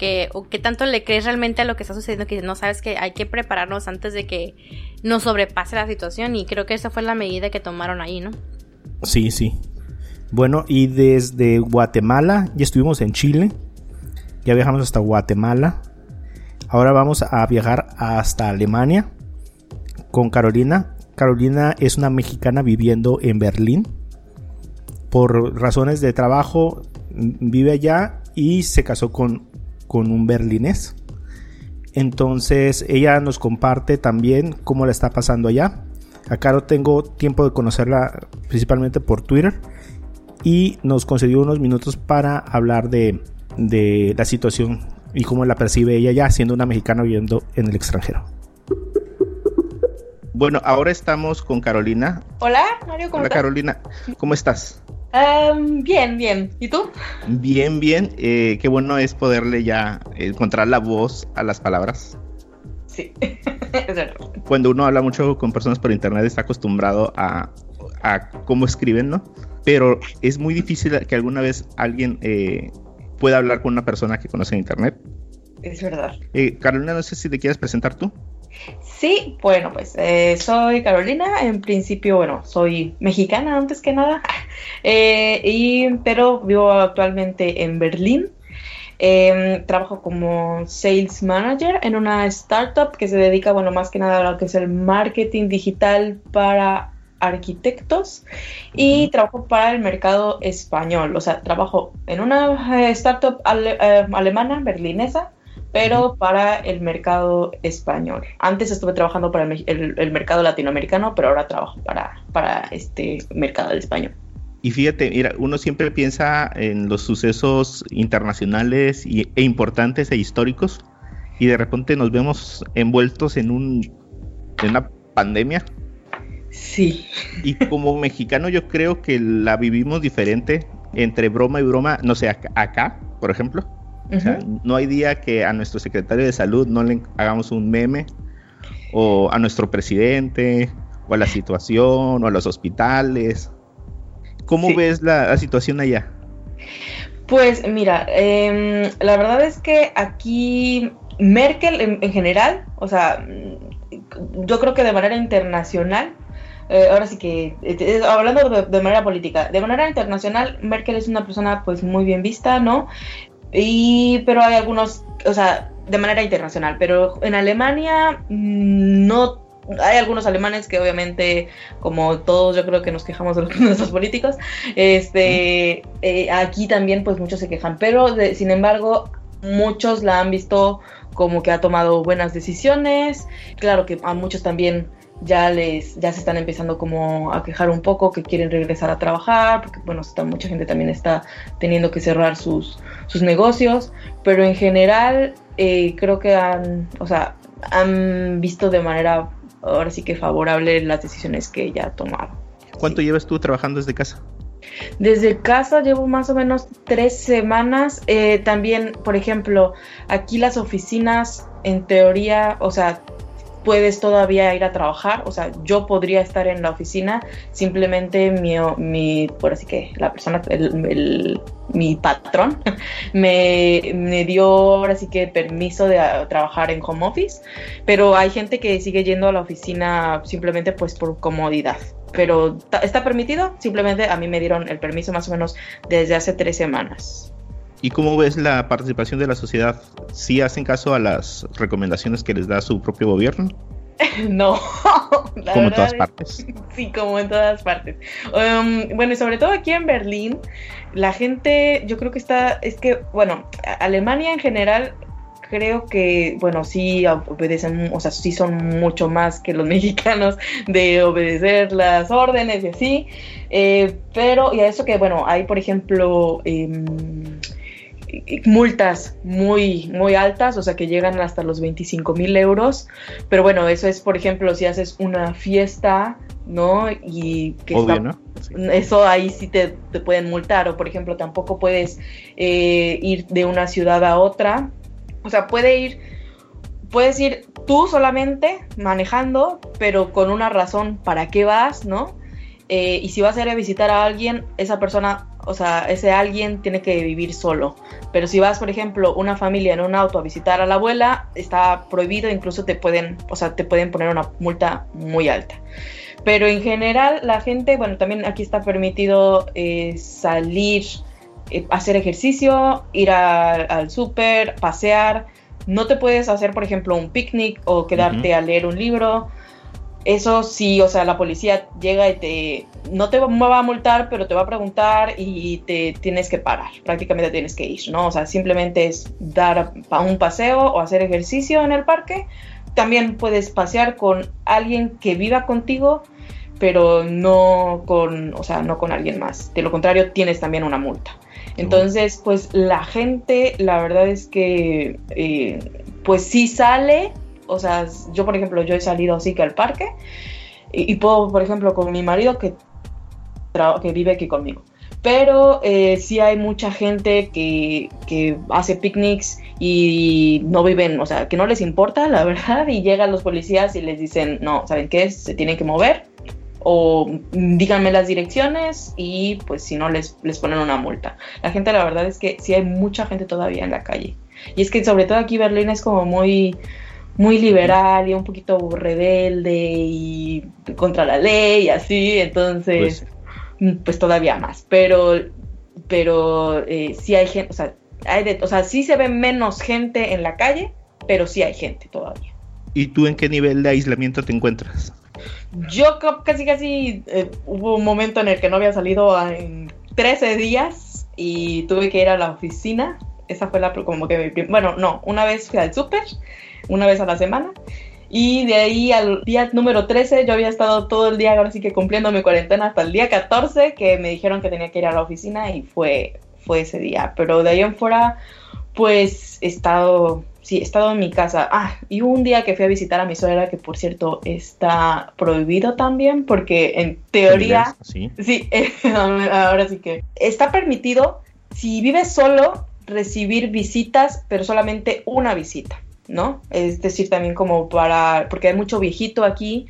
que, o qué tanto le crees realmente a lo que está sucediendo, que no sabes que hay que prepararnos antes de que nos sobrepase la situación. Y creo que esa fue la medida que tomaron ahí, ¿no? Sí, sí. Bueno, y desde Guatemala, ya estuvimos en Chile, ya viajamos hasta Guatemala, ahora vamos a viajar hasta Alemania con Carolina. Carolina es una mexicana viviendo en Berlín. Por razones de trabajo vive allá y se casó con, con un berlinés. Entonces ella nos comparte también cómo la está pasando allá. A Caro tengo tiempo de conocerla principalmente por Twitter y nos concedió unos minutos para hablar de, la situación y cómo la percibe ella ya siendo una mexicana viviendo en el extranjero. Bueno, ahora estamos con Carolina. Hola, Mario, ¿cómo Hola, Carolina, ¿cómo estás? Bien, bien. ¿Y tú? Bien, bien. Eh, qué bueno es poderle ya encontrar la voz a las palabras. Sí, *laughs* Cuando uno habla mucho con personas por internet está acostumbrado a, a cómo escriben, ¿no? pero es muy difícil que alguna vez alguien eh, pueda hablar con una persona que conoce Internet. Es verdad. Eh, Carolina, no sé si te quieres presentar tú. Sí, bueno, pues eh, soy Carolina. En principio, bueno, soy mexicana antes que nada, *laughs* y, pero vivo actualmente en Berlín. Em, trabajo como sales manager en una startup que se dedica, bueno, más que nada a lo que es el marketing digital para arquitectos y trabajo para el mercado español. O sea, trabajo en una eh, startup eh, alemana, berlinesa, pero para el mercado español. Antes estuve trabajando para el, mercado latinoamericano, pero ahora trabajo para, para este mercado del español. Y fíjate, mira, uno siempre piensa en los sucesos internacionales y, e importantes e históricos y de repente nos vemos envueltos en, un, en una pandemia Sí. Y como mexicano yo creo que la vivimos diferente entre broma y broma, no sé, acá, por ejemplo. No hay día que a nuestro secretario de salud no le hagamos un meme, o a nuestro presidente, o a la situación, o a los hospitales. ¿Cómo ves la, situación allá? Pues mira, em, la verdad es que aquí Merkel en, general, o sea, yo creo que de manera internacional, eh, ahora sí que, eh, hablando de, manera política, de manera internacional, Merkel es una persona pues muy bien vista, ¿no? Y, pero hay algunos, o sea, de manera internacional, pero en Alemania mm, no hay algunos alemanes que obviamente, como todos yo creo que nos quejamos de *laughs* nuestros políticos, este, eh, aquí también pues muchos se quejan, pero sin embargo muchos la han visto como que ha tomado buenas decisiones, claro que a muchos también ya les ya se están empezando como a quejar un poco que quieren regresar a trabajar porque bueno está, mucha gente también está teniendo que cerrar sus, sus negocios pero en general eh, creo que han o sea han visto de manera ahora sí que favorable las decisiones que ha tomado ¿cuánto llevas tú trabajando desde casa? Desde casa llevo más o menos tres semanas. Eh, también, por ejemplo, aquí las oficinas, en teoría, o sea, puedes todavía ir a trabajar, o sea, yo podría estar en la oficina, simplemente mi, mi por así que la persona, el, mi patrón *laughs* me, me, dio ahora sí que permiso de trabajar en home office, pero hay gente que sigue yendo a la oficina simplemente pues por comodidad. Pero está permitido, simplemente a mí me dieron el permiso más o menos desde hace tres semanas. ¿Y cómo ves la participación de la sociedad? ¿Sí hacen caso a las recomendaciones que les da su propio gobierno? *laughs* no. como en todas partes. *laughs* Sí, como en todas partes. Um, bueno, y sobre todo aquí en Berlín, la gente, yo creo que está, es que, bueno, Alemania en general creo que, bueno, sí obedecen, o sea, sí son mucho más que los *laughs* mexicanos de obedecer las órdenes y así. Eh, pero, y a eso que, bueno, hay, por ejemplo, em, multas muy, muy altas, o sea, que llegan hasta los 25 mil euros. Pero bueno, eso es, por ejemplo, si haces una fiesta, ¿no? Y que eso ahí sí te, pueden multar, o por ejemplo, tampoco puedes eh, ir de una ciudad a otra o sea, puede ir, puedes ir tú solamente manejando, pero con una razón para qué vas, ¿no? Eh, y si vas a ir a visitar a alguien, esa persona, o sea, ese alguien tiene que vivir solo. Pero si vas, por ejemplo, una familia en un auto a visitar a la abuela, está prohibido, incluso te pueden, o sea, te pueden poner una multa muy alta. Pero en general, la gente, bueno, también aquí está permitido eh, salir eh, hacer ejercicio, ir al súper, pasear. No te puedes hacer, por ejemplo, un picnic o quedarte a leer un libro. Eso sí, o sea, la policía llega y te no te va a multar, pero te va a preguntar y te tienes que parar. Prácticamente tienes que ir, ¿no? O sea, simplemente es dar un paseo o hacer ejercicio en el parque. También puedes pasear con alguien que viva contigo, pero no con, o sea, no con alguien más. De lo contrario, tienes también una multa. Entonces, pues la gente, la verdad es que, eh, pues sí sale, o sea, yo por ejemplo, yo he salido así que al parque y, puedo, por ejemplo, con mi marido que, que vive aquí conmigo. Pero eh, sí hay mucha gente que, que hace picnics y no viven, o sea, que no les importa, la *laughs* verdad, y llegan los policías y les dicen, no, ¿saben qué? Se tienen que mover o díganme las direcciones y pues si no les, les ponen una multa. La gente la verdad es que sí hay mucha gente todavía en la calle. Y es que sobre todo aquí Berlín es como muy muy liberal y un poquito rebelde y contra la ley y así, entonces pues, pues todavía más, pero pero eh, sí hay gente, o sea, hay o sea, sí se ve menos gente en la calle, pero sí hay gente todavía. ¿Y tú en qué nivel de aislamiento te encuentras? Yo casi casi eh, hubo un momento en el que no había salido en 13 días y tuve que ir a la oficina. Esa fue la como que bueno, no, una vez fui al súper, una vez a la semana. Y de ahí al día número 13 yo había estado todo el día, ahora sí que cumpliendo mi cuarentena hasta el día 14 que me dijeron que tenía que ir a la oficina y fue, fue ese día. Pero de ahí en fuera, pues he estado sí, he estado en mi casa. Ah, y un día que fui a visitar a mi suegra, que por cierto está prohibido también, porque en teoría. Sí, sí *laughs* ahora sí que. Está permitido, si vives solo, recibir visitas, pero solamente una visita, ¿no? Es decir, también como para. Porque hay mucho viejito aquí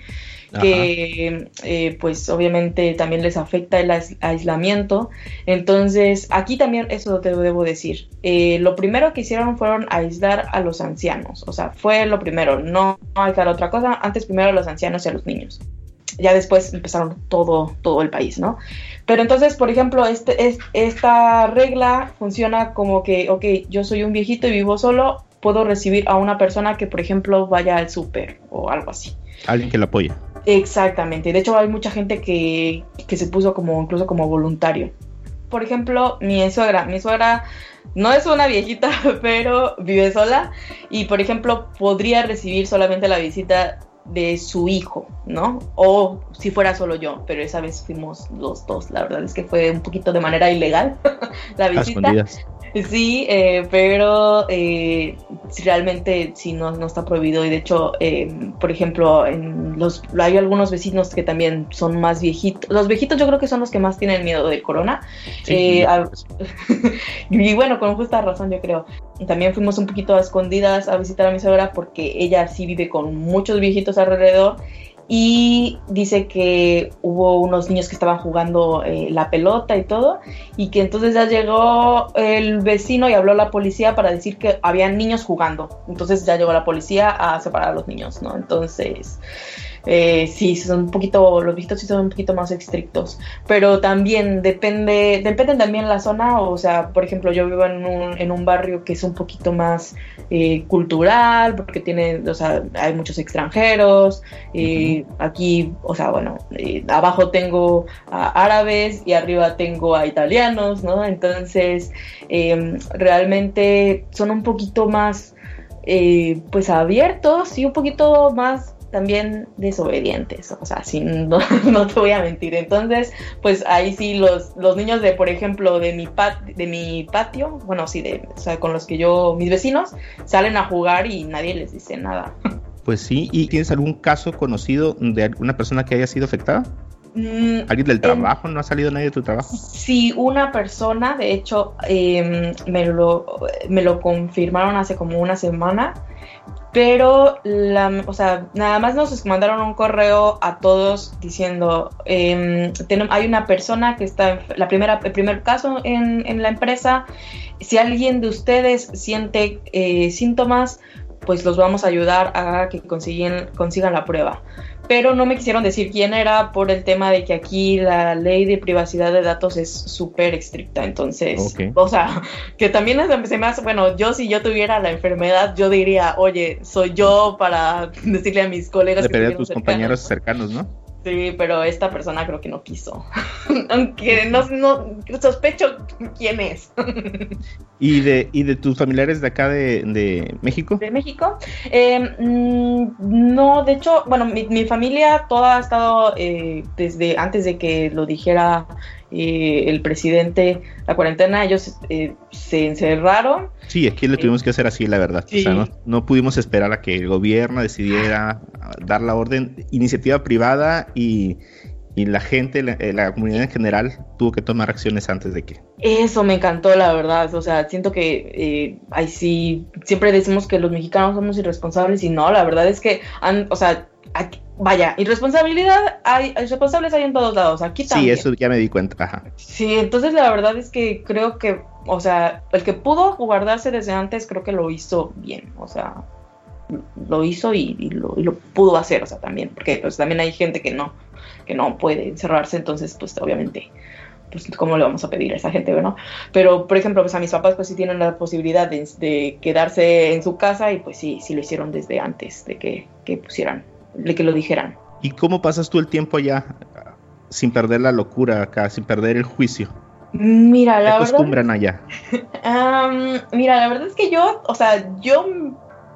que eh, pues obviamente también les afecta el aislamiento. Entonces, aquí también eso te debo decir. Eh, lo primero que hicieron fueron aislar a los ancianos, o sea, fue lo primero, no, hay que otra cosa, antes primero a los ancianos y a los niños. Ya después empezaron todo, todo el país, ¿no? Pero entonces, por ejemplo, este, es, esta regla funciona como que, ok, yo soy un viejito y vivo solo, puedo recibir a una persona que, por ejemplo, vaya al súper o algo así. Alguien que la apoye. Exactamente. De hecho, hay mucha gente que, que se puso como incluso como voluntario. Por ejemplo, mi suegra. Mi suegra no es una viejita, *laughs* pero vive sola. Y por ejemplo, podría recibir solamente la visita de su hijo, ¿no? O si fuera solo yo, pero esa vez fuimos los dos. La verdad es que fue un poquito de manera ilegal *laughs* la visita. Sí, eh, pero eh, realmente sí no, no, está prohibido y de hecho, eh, por ejemplo, en los, hay algunos vecinos que también son más viejitos. Los viejitos yo creo que son los que más tienen miedo del corona. *laughs* y bueno, con justa razón yo creo. También fuimos un poquito a escondidas a visitar a mi suegra porque ella sí vive con muchos viejitos alrededor y dice que hubo unos niños que estaban jugando eh, la pelota y todo y que entonces ya llegó el vecino y habló a la policía para decir que había niños jugando. Entonces ya llegó la policía a separar a los niños no entonces eh, sí, son un poquito, los viejitos sí son un poquito más estrictos, pero también depende, depende también la zona, o sea, por ejemplo, yo vivo en un, en un barrio que es un poquito más eh, cultural, porque tiene, o sea, hay muchos extranjeros, y aquí, o sea, bueno, eh, abajo tengo a árabes y arriba tengo a italianos, ¿no? Entonces, em, realmente son un poquito más, eh, pues, abiertos y un poquito más también desobedientes, o sea, *laughs* no, no, te voy a mentir. Entonces, pues ahí sí los, los niños de, por ejemplo, de mi, pat, de mi patio, bueno, sí, de, o sea, con los que yo, mis vecinos, salen a jugar y nadie les dice nada. Pues sí, ¿y tienes algún caso conocido de alguna persona que haya sido afectada? Mm, ¿Alguien del trabajo? ¿No ha salido nadie de tu trabajo? Sí, una persona, de hecho, eh, me, lo, me lo confirmaron hace como una semana, pero, la, o sea, nada más nos mandaron un correo a todos diciendo, eh, hay una persona que está, la primera, el primer caso en, en la empresa, si alguien de ustedes siente eh, síntomas, pues los vamos a ayudar a que consiguen, consigan la prueba. Pero no me quisieron decir quién era por el tema de que aquí la ley de privacidad de datos es súper estricta. Entonces, o sea, que también se me hace, bueno, yo si yo tuviera la enfermedad, yo diría, oye, soy yo para decirle a mis colegas. Depende de tus compañeros cercanos, ¿no? Sí, pero esta persona creo que no quiso. *laughs* Aunque no, no, sospecho quién es. ¿Y de, ¿Y de tus familiares de acá de, de México? De México. Eh, no, de hecho, bueno, mi, mi, familia toda ha estado eh, desde antes de que lo dijera eh, el presidente la cuarentena, ellos eh, se encerraron. Sí, aquí lo tuvimos que hacer así, la verdad. Sí. O sea, no, no, pudimos esperar a que el gobierno decidiera dar la orden, iniciativa privada y, y la gente, la, la, comunidad en general, tuvo que tomar acciones antes de que. Eso me encantó, la verdad. O sea, siento que eh, ahí sí, siempre decimos que los mexicanos somos irresponsables y no, la verdad es que, han, o sea, aquí, vaya, irresponsabilidad, hay, irresponsables hay en todos lados, aquí también. Sí, eso ya me di cuenta. Ajá. Sí, entonces la verdad es que creo que, o sea, el que pudo guardarse desde antes, creo que lo hizo bien, o sea, lo hizo y, y, lo, y lo, pudo hacer, o sea, también, porque pues también hay gente que no, que no puede encerrarse, entonces pues obviamente pues cómo le vamos a pedir a esa gente, ¿no? Pero, por ejemplo, pues a mis papás pues sí tienen la posibilidad de, de quedarse en su casa y pues sí, sí lo hicieron desde antes de que, que pusieran de que lo dijeran. ¿Y cómo pasas tú el tiempo allá sin perder la locura acá, sin perder el juicio? Mira, la ¿Qué acostumbran verdad, allá? *laughs* Um, mira, la verdad es que yo, o sea, yo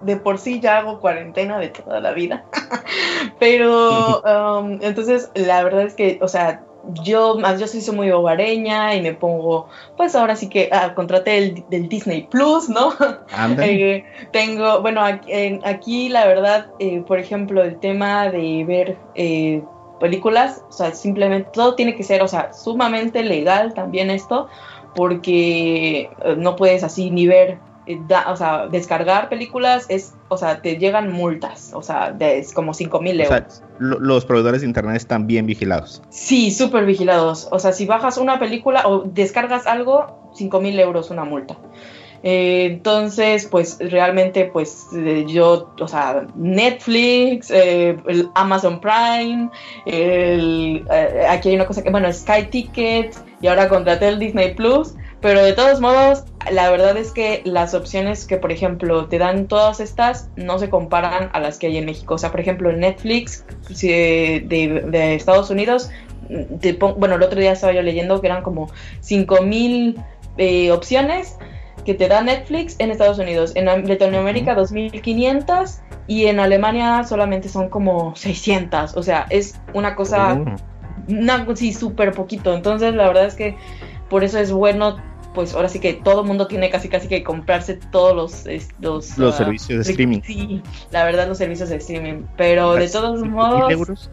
de por sí ya hago cuarentena de toda la vida. *laughs* Pero um, entonces la verdad es que, o sea, yo más yo soy muy hogareña y me pongo, pues ahora sí que ah, contraté el del Disney Plus, ¿no? *laughs* eh, tengo, bueno, aquí, aquí la verdad, eh, por ejemplo, el tema de ver eh, películas, o sea, simplemente todo tiene que ser, o sea, sumamente legal también esto, porque no puedes así ni ver Da, o sea, descargar películas es, o sea, te llegan multas, o sea, de, es como 5 mil euros. O sea, lo, los proveedores de internet están bien vigilados. Sí, súper vigilados. O sea, si bajas una película o descargas algo, 5 mil euros una multa. Eh, entonces, pues realmente, pues eh, yo, o sea, Netflix, eh, el Amazon Prime, el, eh, aquí hay una cosa que, bueno, Sky Ticket y ahora contraté el Disney Plus. Pero de todos modos, la verdad es que las opciones que, por ejemplo, te dan todas estas no se comparan a las que hay en México. O sea, por ejemplo, en Netflix de, de, de Estados Unidos, te bueno, el otro día estaba yo leyendo que eran como 5000 eh, opciones que te da Netflix en Estados Unidos. En Latinoamérica, 2500 y en Alemania solamente son como 600. O sea, es una cosa, una, sí, súper poquito. Entonces, la verdad es que por eso es bueno pues ahora sí que todo el mundo tiene casi casi que comprarse todos los los, los uh, servicios de streaming. Sí, la verdad los servicios de streaming, pero de todos modos euros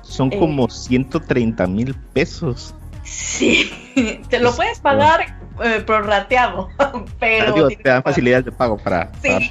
son eh, como 130 mil pesos. Sí, *laughs* te lo puedes pagar eh, prorrateado, *laughs* pero digo, te dan facilidades de pago para, sí.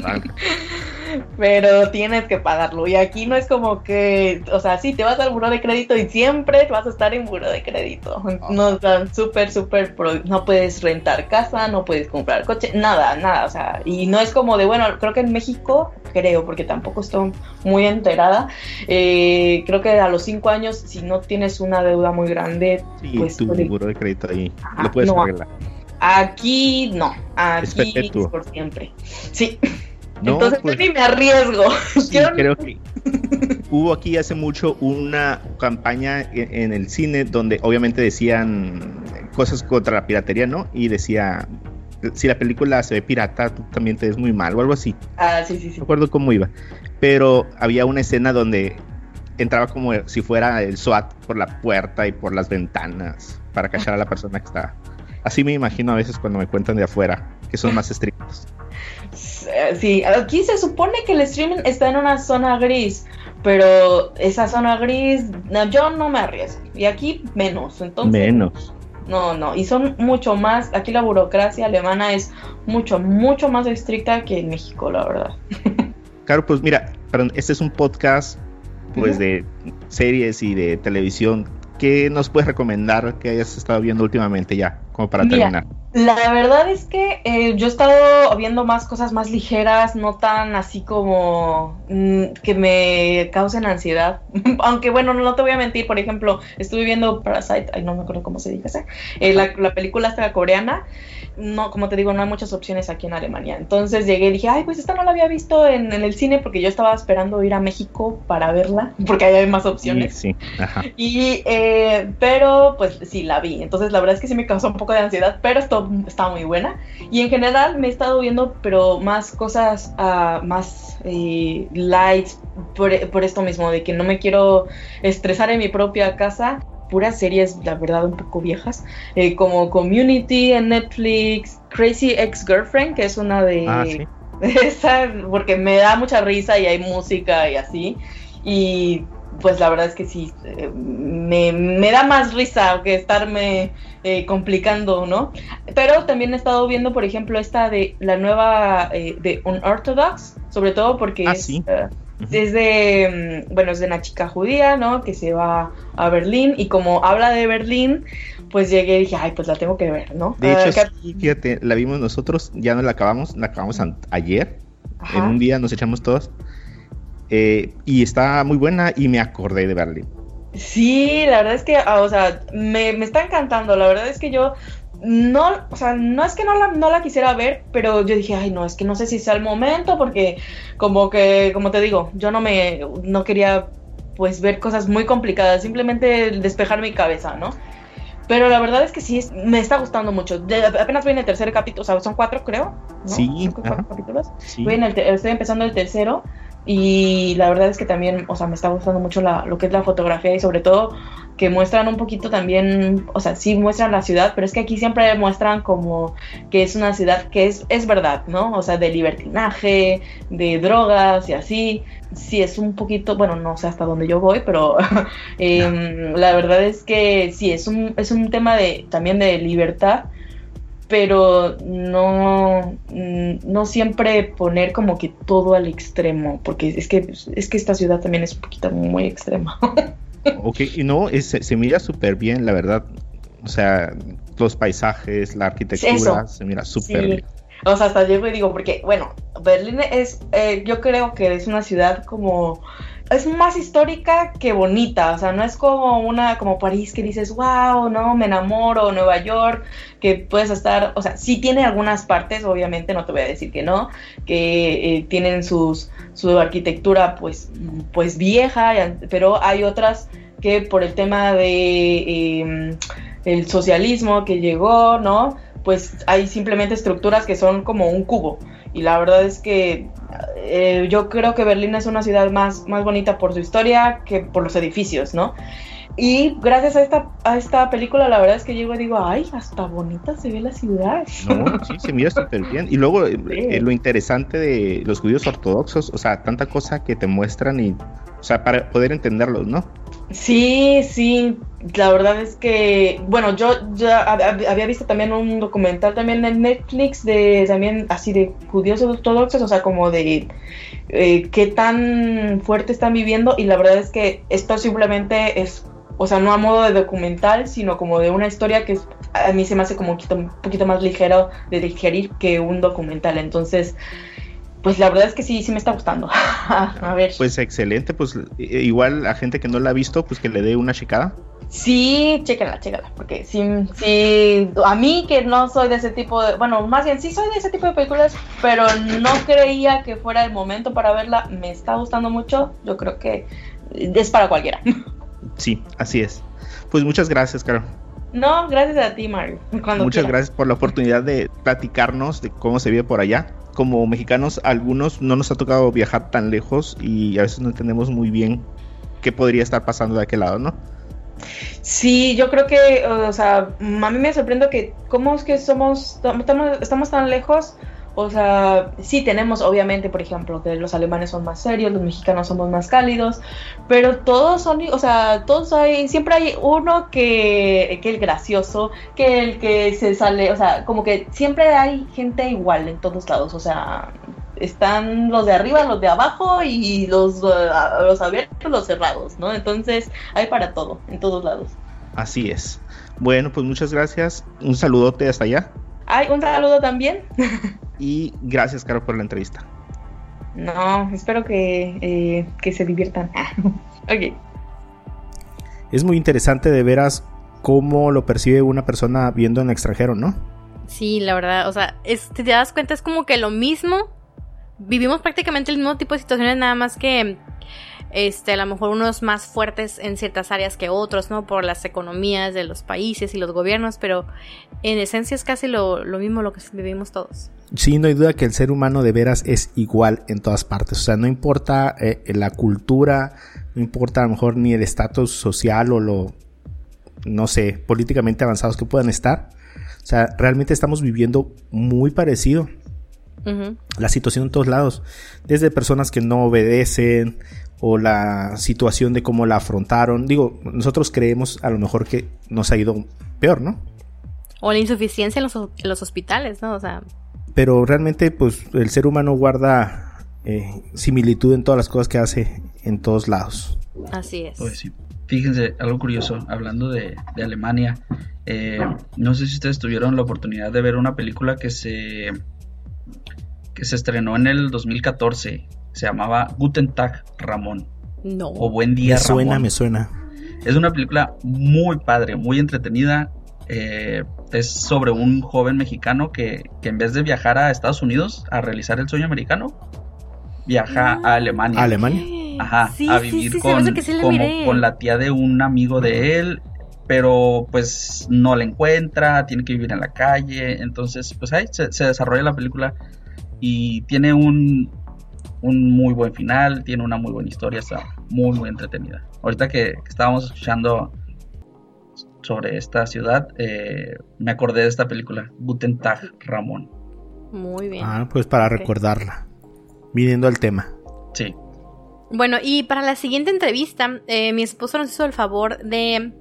para *laughs* pero tienes que pagarlo. Y aquí no es como que, o sea, sí, te vas al buro de crédito y siempre vas a estar en buro de crédito. Nos dan súper, súper, no puedes rentar casa, no puedes comprar coche, nada, nada, o sea, y no es como de, bueno, creo que en México, creo, porque tampoco estoy muy enterada. Eh, creo que a los cinco años, si no tienes una deuda muy grande, Sí, pues tu puede- seguro de crédito ahí. Ajá, lo puedes no. arreglar. Aquí no, aquí es por siempre. Sí, No, entonces pues, yo ni me arriesgo. sí, *laughs* creo *laughs* que hubo aquí hace mucho una campaña en, en el cine donde obviamente decían cosas contra la piratería, ¿no? Y decía, si la película se ve pirata, tú también te ves muy mal o algo así. Ah, sí, sí, sí. No recuerdo cómo iba. Pero había una escena donde entraba como si fuera el SWAT por la puerta y por las ventanas para cachar a la persona que está. Así me imagino a veces cuando me cuentan de afuera, que son más *laughs* estrictos. Eh, Sí, aquí se supone que el streaming está en una zona gris, pero esa zona gris, no, yo no me arriesgo. Y aquí menos, entonces. Menos. No, no, y son mucho más, aquí la burocracia alemana es mucho, mucho más estricta que en México, la verdad. *laughs* Claro, pues mira, perdón, este es un podcast pues de series y de televisión. ¿Qué nos puedes recomendar que hayas estado viendo últimamente ya, como para Mira, terminar? La verdad es que eh, yo he estado viendo más cosas más ligeras, no tan así como mm, que me causen ansiedad. *laughs* Aunque bueno, no te voy a mentir, por ejemplo, estuve viendo Parasite, ay no me acuerdo cómo se dice, eh, la, la película esta coreana. No, como te digo, no hay muchas opciones aquí en Alemania. Entonces llegué y dije, ay, pues esta no la había visto en, en el cine porque yo estaba esperando ir a México para verla, *laughs* porque ahí hay más opciones. Sí, sí, ajá. Y, eh, pero pues sí, la vi. Entonces la verdad es que sí me causó un poco de ansiedad, pero esto está muy buena. Y en general me he estado viendo, pero más cosas ah, más eh, light por, por esto mismo, de que no me quiero estresar en mi propia casa. Puras series, la verdad, un poco viejas, eh, como Community en Netflix, Crazy Ex-Girlfriend, que es una de... Ah, sí. *laughs* Esa, porque me da mucha risa y hay música y así. Y pues la verdad es que sí, eh, me, me da más risa que estarme eh, complicando, ¿no? Pero también he estado viendo, por ejemplo, esta de la nueva eh, de Unorthodox, sobre todo porque Ah, es, sí. eh, es de, mm, bueno, es de una chica judía, ¿no? Que se va a Berlín y como habla de Berlín, pues llegué y dije, ay, pues la tengo que ver, ¿no? De Ah, hecho, fíjate, la vimos nosotros, ya no la acabamos, la acabamos ayer. Ajá. En un día nos echamos todos. Eh, y está muy buena y me acordé de Berlín. Sí, la verdad es que, ah, o sea, me, me está encantando. La verdad es que yo no, o sea, no es que no la, no la quisiera ver, pero yo dije, ay, no, es que no sé si sea el momento, porque como que, como te digo, yo no me, no quería pues ver cosas muy complicadas, simplemente despejar mi cabeza, ¿no? Pero la verdad es que sí, me está gustando mucho. De- apenas voy en el tercer capítulo, o sea, son cuatro, creo. ¿no? Sí, cuatro capítulos. Sí. Voy en el estoy empezando el tercero y la verdad es que también, o sea, me está gustando mucho la, lo que es la fotografía y sobre todo que muestran un poquito también, o sea, sí muestran la ciudad, pero es que aquí siempre muestran como que es una ciudad que es, es verdad, ¿no? O sea, de libertinaje, de drogas y así. Sí, es un poquito, bueno, no sé hasta dónde yo voy, pero *laughs* em, la verdad es que sí, es un, es un tema de, también de libertad pero no, mm, no siempre poner como que todo al extremo, porque es que, es que esta ciudad también es un poquito muy extrema. *laughs* Ok, y no, es- se, se mira súper bien, la verdad. O sea, los paisajes, la arquitectura, Eso. se mira súper Sí. bien. O sea, hasta llego y digo, porque, bueno, Berlín es, eh, yo creo que es una ciudad como, es más histórica que bonita, o sea, no es como una, como París que dices, wow, no, me enamoro, Nueva York, que puedes estar, o sea, sí tiene algunas partes, obviamente, no te voy a decir que no, que eh, tienen sus, su arquitectura, pues, pues vieja, pero hay otras que por el tema de eh, el socialismo que llegó, ¿no? Pues hay simplemente estructuras que son como un cubo. Y la verdad es que eh, yo creo que Berlín es una ciudad más, más bonita por su historia que por los edificios, ¿no? Y gracias a esta, a esta película, la verdad es que llego y digo, ay, hasta bonita se ve la ciudad. No, sí, se mira súper bien. Y luego eh, eh, lo interesante de los judíos ortodoxos, o sea, tanta cosa que te muestran y, o sea, para poder entenderlos, ¿no? Sí, sí, la verdad es que, bueno, yo ya hab- había visto también un documental también en Netflix de también así de judíos ortodoxos, o sea, como de eh, qué tan fuerte están viviendo y la verdad es que esto simplemente es, o sea, no a modo de documental, sino como de una historia que a mí se me hace como un poquito, un poquito más ligero de digerir que un documental, entonces pues la verdad es que sí, sí me está gustando. *laughs* a ver. Pues excelente, pues igual a gente que no la ha visto, pues que le dé una checada. Sí, chéquenla, chéquenla, porque sí, sí, a mí que no soy de ese tipo de, bueno, más bien sí soy de ese tipo de películas, pero no creía que fuera el momento para verla, me está gustando mucho, yo creo que es para cualquiera. *laughs* Sí, así es. Pues muchas gracias, Caro. No, gracias a ti, Mario. muchas gracias por la oportunidad de platicarnos de cómo se vive por allá. Como mexicanos, algunos no nos ha tocado viajar tan lejos y a veces no entendemos muy bien qué podría estar pasando de aquel lado, ¿no? Sí, yo creo que, o sea, a mí me sorprende que cómo es que somos, estamos, estamos tan lejos. O sea, sí tenemos obviamente, por ejemplo, que los alemanes son más serios, los mexicanos somos más cálidos, pero todos son, o sea, todos hay, siempre hay uno que, que el gracioso, que el que se sale, o sea, como que siempre hay gente igual en todos lados, o sea, están los de arriba, los de abajo y los, uh, los abiertos, los cerrados, ¿no? Entonces hay para todo, en todos lados. Así es. Bueno, pues muchas gracias. Un saludote hasta allá. Ay, un saludo también. *laughs* y gracias, Caro, por la entrevista. No, espero que, eh, que se diviertan. *laughs* ok. Es muy interesante de veras cómo lo percibe una persona viendo en extranjero, ¿no? Sí, la verdad, o sea, te das cuenta, es como que lo mismo, vivimos prácticamente el mismo tipo de situaciones, nada más que este, a lo mejor unos más fuertes en ciertas áreas que otros, ¿no? Por las economías de los países y los gobiernos, pero en esencia es casi lo, mismo lo que vivimos todos. Sí, no hay duda que el ser humano de veras es igual en todas partes, o sea, no importa eh, la cultura, no importa a lo mejor ni el estatus social o lo, no sé, políticamente avanzados que puedan estar, o sea, realmente estamos viviendo muy parecido. La situación en todos lados, desde personas que no obedecen o la situación de cómo la afrontaron. Digo, nosotros creemos a lo mejor que nos ha ido peor, ¿no? O la insuficiencia en los, en los hospitales, ¿no? O sea... Pero realmente, pues, el ser humano guarda eh, similitud en todas las cosas que hace en todos lados. Así es. Pues sí. Fíjense, algo curioso, hablando de, de Alemania, eh, no sé si ustedes tuvieron la oportunidad de ver una película que se que se estrenó en el 2014. Se llamaba Guten Tag Ramón. No. O Buen Día me suena, me suena. Es una película muy padre, muy entretenida. Eh, es sobre un joven mexicano que, en vez de viajar a Estados Unidos a realizar el sueño americano, viaja a Alemania. ¿A Alemania? Ajá, a vivir con, con la tía de un amigo de él pero pues no la encuentra, tiene que vivir en la calle, entonces pues ahí se, se, desarrolla la película y tiene un, un muy buen final, tiene una muy buena historia, está muy, muy entretenida. Ahorita que, estábamos escuchando sobre esta ciudad, eh, me acordé de esta película, Guten Tag, Ramón. Muy bien. Ah, pues para recordarla, viniendo al tema. Sí. Bueno, y para la siguiente entrevista, eh, mi esposo nos hizo el favor de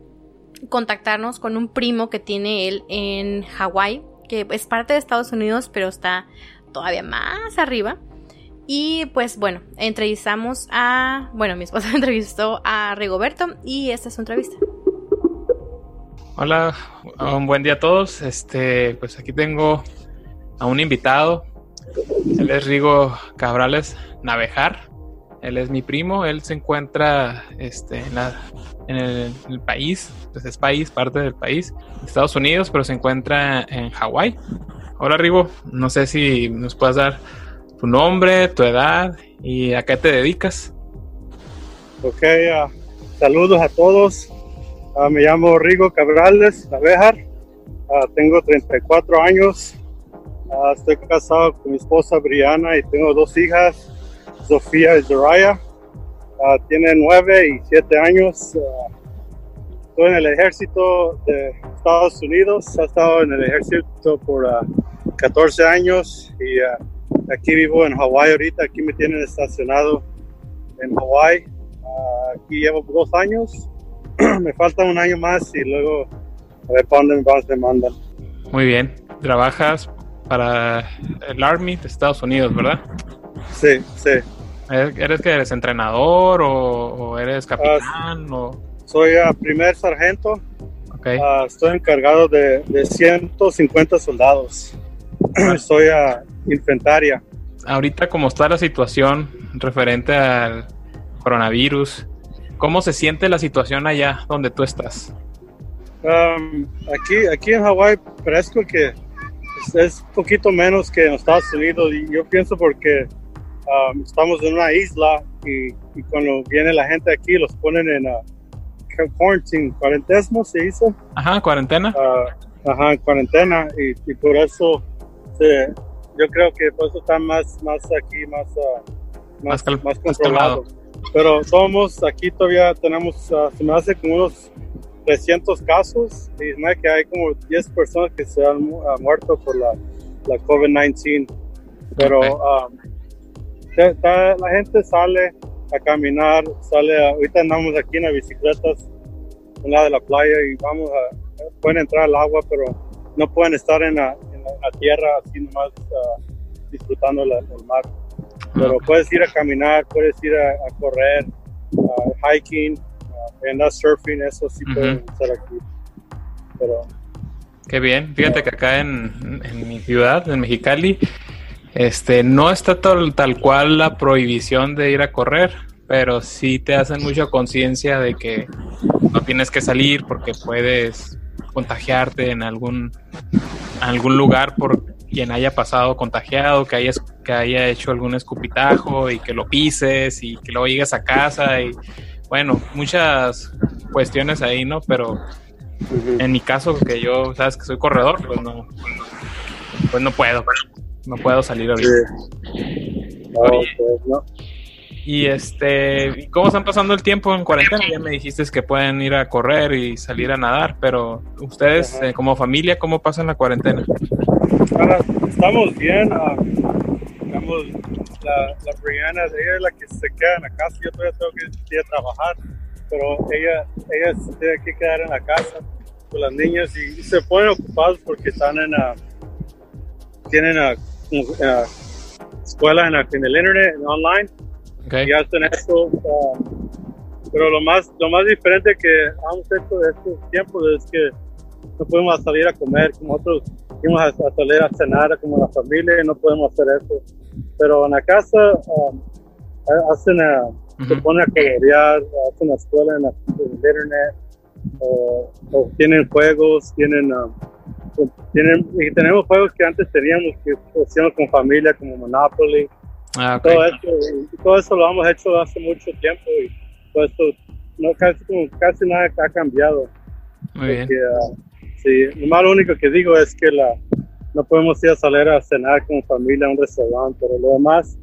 contactarnos con un primo que tiene él en Hawái, que es parte de Estados Unidos, pero está todavía más arriba. Y pues bueno, entrevistamos a, bueno, mi esposa *laughs* entrevistó a Rigoberto y esta es su entrevista. Hola, un buen día a todos. Este, pues aquí tengo a un invitado. Él es Rigo Cabrales Navejar. Él es mi primo. Él se encuentra este, en, la, en el, país, pues es país, parte del país, Estados Unidos, pero se encuentra en Hawái. Hola Rigo, no sé si nos puedes dar tu nombre, tu edad y a qué te dedicas. Ok, uh, saludos a todos. Uh, me llamo Rigo Cabrales Navejar. Uh, tengo 34 años. estoy casado con mi esposa Briana y tengo dos hijas, Sofía y Zoraya. tiene 9 y 7 años. Estoy en el ejército de Estados Unidos. He estado en el ejército por 14 años y uh, aquí vivo en Hawái ahorita, aquí me tienen estacionado en Hawái. Uh, aquí llevo dos años, *clears throat* me falta un año más y luego a ver para dónde me mandan. Muy bien, trabajas para el Army de Estados Unidos, ¿verdad? Sí, sí. ¿Eres que eres entrenador o, eres ah, capitán? o... Soy primer sargento. Okay. estoy encargado de, de 150 soldados. *clears throat* Soy a inventaria. ahorita como está la situación referente al coronavirus, ¿cómo se siente la situación allá donde tú estás? Um, aquí, aquí en Hawái parece que es, es poquito menos que en Estados Unidos y yo pienso porque um, estamos en una isla y, y cuando viene la gente aquí los ponen en uh, quarantine, cuarentesmo se dice. Ajá, cuarentena. Uh, ajá, en cuarentena y, y por eso se, yo creo que por eso está más, más aquí, más, uh, Más más, más controlado. Pero somos, aquí todavía tenemos, uh, se me hace como unos 300 casos y hace que hay como 10 personas que se han mu- muerto por la, la COVID-19. Pero Ok. um, ta- ta- la gente sale a caminar, sale a- ahorita andamos aquí en las bicicletas, en la de la playa y vamos a, pueden entrar al agua, pero no pueden estar en la, en la- en la tierra así nomás ah, disfrutando la- el mar. Pero puedes ir a caminar, puedes ir a, a correr, a hiking, a andar surfing, eso sí Ujú. pueden hacer aquí. Pero Qué bien. Fíjate que acá en, en mi ciudad, en Mexicali, este, no está tal, tal cual la prohibición de ir a correr, pero sí te hacen mucha conciencia de que no tienes que salir porque puedes contagiarte en algún, algún lugar por quien haya pasado contagiado, que hayas, que haya hecho algún escupitajo y que lo pises y que luego llegues a casa y bueno, muchas cuestiones ahí, ¿no? Pero en mi caso, que yo, sabes que soy corredor, pues no, pues no puedo, no puedo salir ahorita. no, Oye. pues, no. Y este, ¿y ¿cómo están pasando el tiempo en cuarentena? Ya me dijiste que pueden ir a correr y salir a nadar, pero ustedes eh, como familia, ¿cómo pasan la cuarentena? Ahora, estamos bien. ah, digamos, la, la Brianna, ella es la que se queda en la casa. Yo todavía tengo que ir a trabajar, pero ella, ella se tiene que quedar en la casa con las niñas y, se ponen ocupados porque están en la, tienen a, escuela en, la- en el internet, en online ¿Ok? y hacen eso. ah, pero lo más, lo más diferente que hemos hecho de estos tiempos es que no podemos salir a comer como otros íbamos a, a salir a cenar como la familia y no podemos hacer eso. Pero en la casa um, hacen, ah, se Ujú. ponen a colorear, hacen la escuela en, la, en el internet, o, o tienen juegos, tienen, ah, tienen, y tenemos juegos que antes teníamos que hacíamos con familia como Monopoly, Ah, ok. todo eso, todo eso lo hemos hecho hace mucho tiempo y todo esto, no, casi, casi nada ha cambiado. Muy bien. Porque, ah, sí, lo único que digo es que la, no podemos ir a salir a cenar con familia a un restaurante, pero lo demás,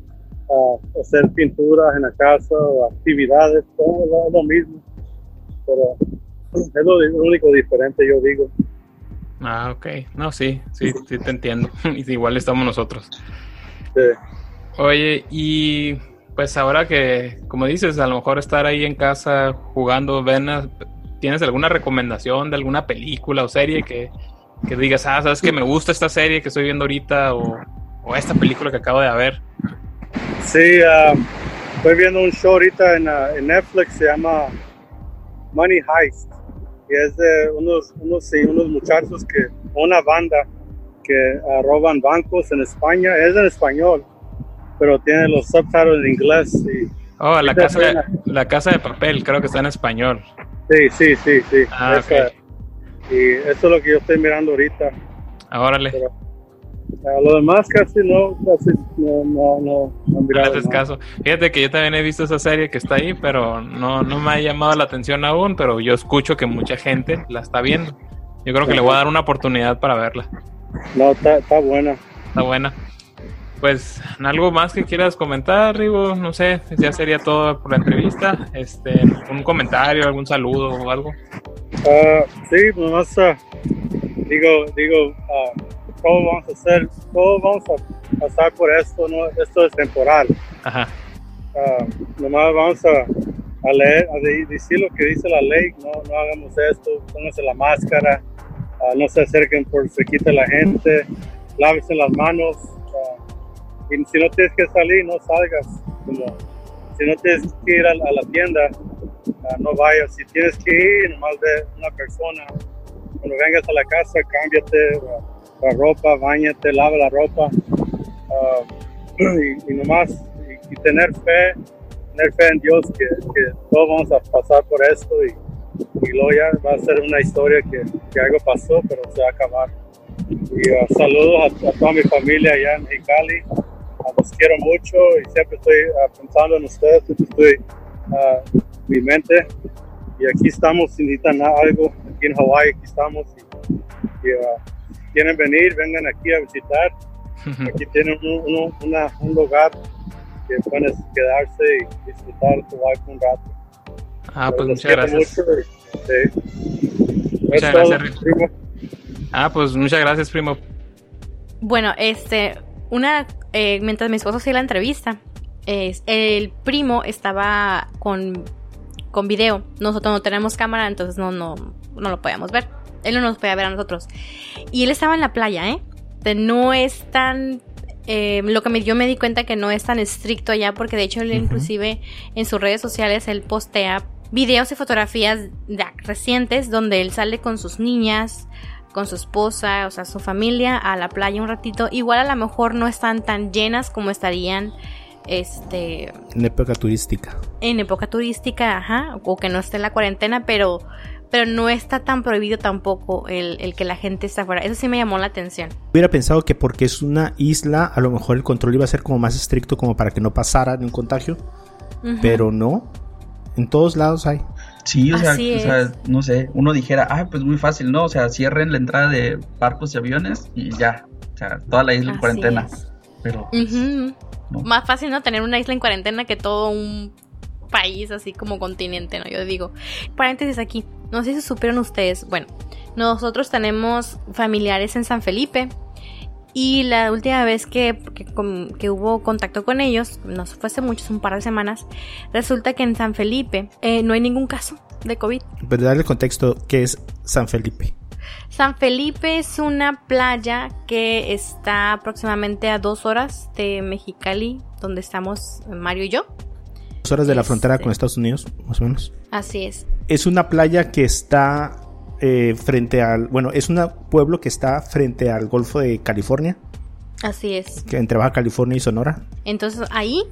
ah, hacer pinturas en la casa actividades, todo lo, lo mismo. Pero es lo, lo único diferente, yo digo. Ah, ok. No, sí, sí, sí te entiendo. *laughs* Igual estamos nosotros. Sí. Oye, y pues ahora que, como dices, a lo mejor estar ahí en casa jugando, ven, a- ¿tienes alguna recomendación de alguna película o serie que, que digas, ah, sabes que me gusta esta serie que estoy viendo ahorita o, o esta película que acabo de ver? Sí, ah, estoy viendo un show ahorita en, ah, en Netflix, se llama Money Heist. Es de unos, unos, sí, unos muchachos que, una banda que ah, roban bancos en España. Es en español, pero tiene los subtitles en inglés. Y, Oh, la casa, de, la casa de papel, creo que está en español. sí, sí, sí, sí. Ah, Esa- ok. Y eso es lo que yo estoy mirando ahorita. Ah, Órale, Pero, lo demás casi no, casi no, no, no, no no haces caso. Fíjate que yo también he visto esa serie que está ahí, pero no, no me ha llamado la atención aún, pero yo escucho que mucha gente la está viendo. Yo creo que le voy a dar una oportunidad para verla. No, está, está buena. Está buena. Pues, ¿algo más que quieras comentar, Rigo? No sé, ya sería todo por la entrevista. Este, un comentario, algún saludo o algo. Ah, sí, nomás ah, digo, digo, ah, todos vamos a hacer, todos vamos a pasar por esto, ¿no? Esto es temporal. Ajá. Ah, nomás vamos a, a leer, a de- decir lo que dice la ley, no, no hagamos esto, pónganse la máscara, ah, no se acerquen por se quita la gente, lávese las manos, ah, y si no tienes que salir, no salgas, como si no tienes que ir a, a la tienda, no vayas, si tienes que ir, nomás ve una persona, cuando vengas a la casa, cámbiate la, ropa, bañate, lava la ropa, ah, *clears throat* y, y nomás y, y tener fe, tener fe en Dios que, que todos vamos a pasar por esto y, y luego ya va a ser una historia que, que algo pasó, pero se va a acabar. Y uh, saludos a, a, toda mi familia allá en Mexicali. Uh, los quiero mucho y siempre estoy uh, pensando en ustedes, siempre estoy uh, mi mente. Y aquí estamos, si necesitan algo, aquí en Hawái, aquí estamos. Y, y uh, quieren venir, vengan aquí a visitar. *laughs* Aquí tienen un, un, una, un lugar que pueden quedarse y disfrutar Hawái por un rato. Ah, pues muchas gracias. mucho sí. Muchas gracias, primo. Ah, pues muchas gracias, primo. Bueno, este, una, eh, mientras mi esposo hacía la entrevista, es, el primo estaba con, con video. Nosotros no tenemos cámara, entonces no, no, no lo podíamos ver. Él no nos podía ver a nosotros. Y él estaba en la playa, ¿eh? No es tan... eh, lo que me, yo me di cuenta que no es tan estricto allá, porque de hecho él inclusive en sus redes sociales él postea videos y fotografías de- recientes donde él sale con sus niñas, con su esposa, o sea, su familia a la playa un ratito. Igual a lo mejor no están tan llenas como estarían este En época turística. en época turística, ajá, o que no esté en la cuarentena, pero pero no está tan prohibido tampoco el, el que la gente esté afuera. Eso sí me llamó la atención. Hubiera pensado que porque es una isla, a lo mejor el control iba a ser como más estricto como para que no pasara ni un contagio, pero no. En todos lados hay. Sí, o sea, o sea, no sé, uno dijera, ah, pues muy fácil, ¿no? O sea, cierren la entrada de barcos y aviones y ya. O sea, toda la isla en cuarentena. es. Pero no. Más fácil no tener una isla en cuarentena que todo un país así como continente, ¿no? Yo digo. Paréntesis aquí. No sé si supieron ustedes. Bueno, nosotros tenemos familiares en San Felipe. Y la última vez que, que, hubo contacto con ellos, no fue hace mucho, un par de semanas, resulta que en San Felipe eh, no hay ningún caso de COVID. Pero darle el contexto que es San Felipe. San Felipe es una playa que está aproximadamente a dos horas de Mexicali, donde estamos Mario y yo. Dos horas de la frontera con Estados Unidos, más o menos. Así es. Es una playa que está eh, frente al... Bueno, es un pueblo que está frente al Golfo de California, Así es. que entre Baja California y Sonora. Entonces ahí,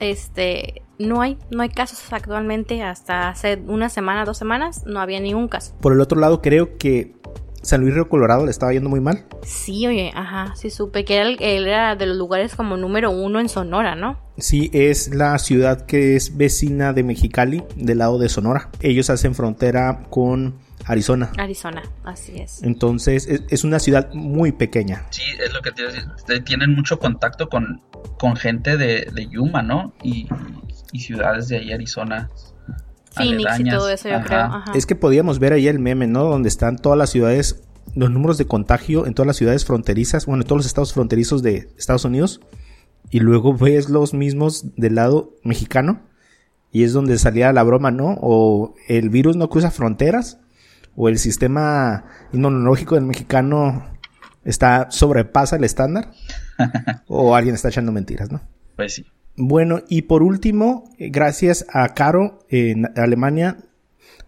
este, no hay, no hay casos actualmente. Hasta hace una semana, dos semanas, no había ningún caso. Por el otro lado, creo que San Luis Río Colorado le estaba yendo muy mal. Sí, oye, ajá, sí supe que era, el- él era de los lugares como número uno en Sonora, ¿no? Sí, es la ciudad que es vecina de Mexicali, del lado de Sonora. Ellos hacen frontera con Arizona. Arizona, así es. Entonces, es, es una ciudad muy pequeña. sí, es lo que te iba a decir. Ustedes tienen mucho contacto con, con gente de, de Yuma, ¿no? Y, y ciudades de ahí, Arizona. Phoenix y todo eso, yo Ajá. creo. Ajá. Es que podíamos ver ahí el meme, ¿no? Donde están todas las ciudades, los números de contagio en todas las ciudades fronterizas, bueno, en todos los estados fronterizos de Estados Unidos. Y luego ves los mismos del lado mexicano. Y es donde salía la broma, ¿no? O el virus no cruza fronteras. O el sistema inmunológico del mexicano está sobrepasa el estándar. *laughs* o alguien está echando mentiras, ¿no? Pues sí. Bueno, y por último, eh, gracias a Caro en Alemania,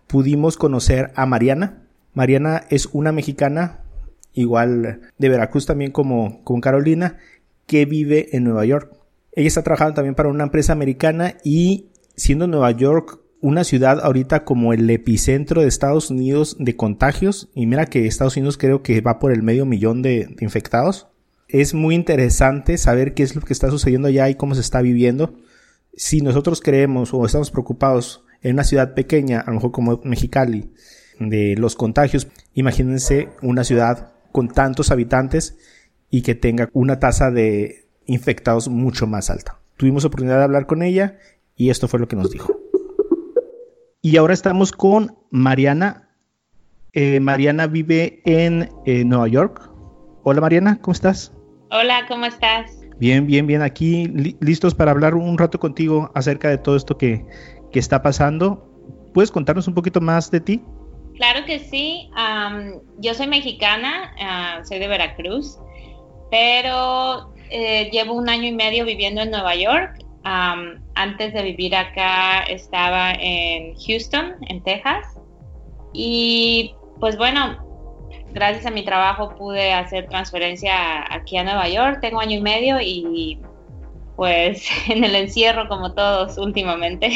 pudimos conocer a Mariana. Mariana es una mexicana, igual de Veracruz también como Carolina, que vive en Nueva York. Ella está trabajando también para una empresa americana y siendo Nueva York una ciudad ahorita como el epicentro de Estados Unidos de contagios, y mira que Estados Unidos creo que va por el medio millón de infectados, es muy interesante saber qué es lo que está sucediendo allá y cómo se está viviendo. Si nosotros creemos o estamos preocupados en una ciudad pequeña, a lo mejor como Mexicali, de los contagios, imagínense una ciudad con tantos habitantes y que tenga una tasa de infectados mucho más alta. Tuvimos oportunidad de hablar con ella y esto fue lo que nos dijo. Y ahora estamos con Mariana. Eh, Mariana vive en eh, Nueva York. Hola Mariana, ¿cómo estás? Hola, ¿cómo estás? Bien, bien, bien. Aquí li- listos para hablar un rato contigo acerca de todo esto que, que está pasando. ¿Puedes contarnos un poquito más de ti? Claro que sí. yo soy mexicana, ah, soy de Veracruz, pero eh, llevo un año y medio viviendo en Nueva York. Antes de vivir acá estaba en Houston, en Texas. Y pues bueno, gracias a mi trabajo pude hacer transferencia aquí a Nueva York. Tengo año y medio y pues *laughs* en el encierro como todos últimamente,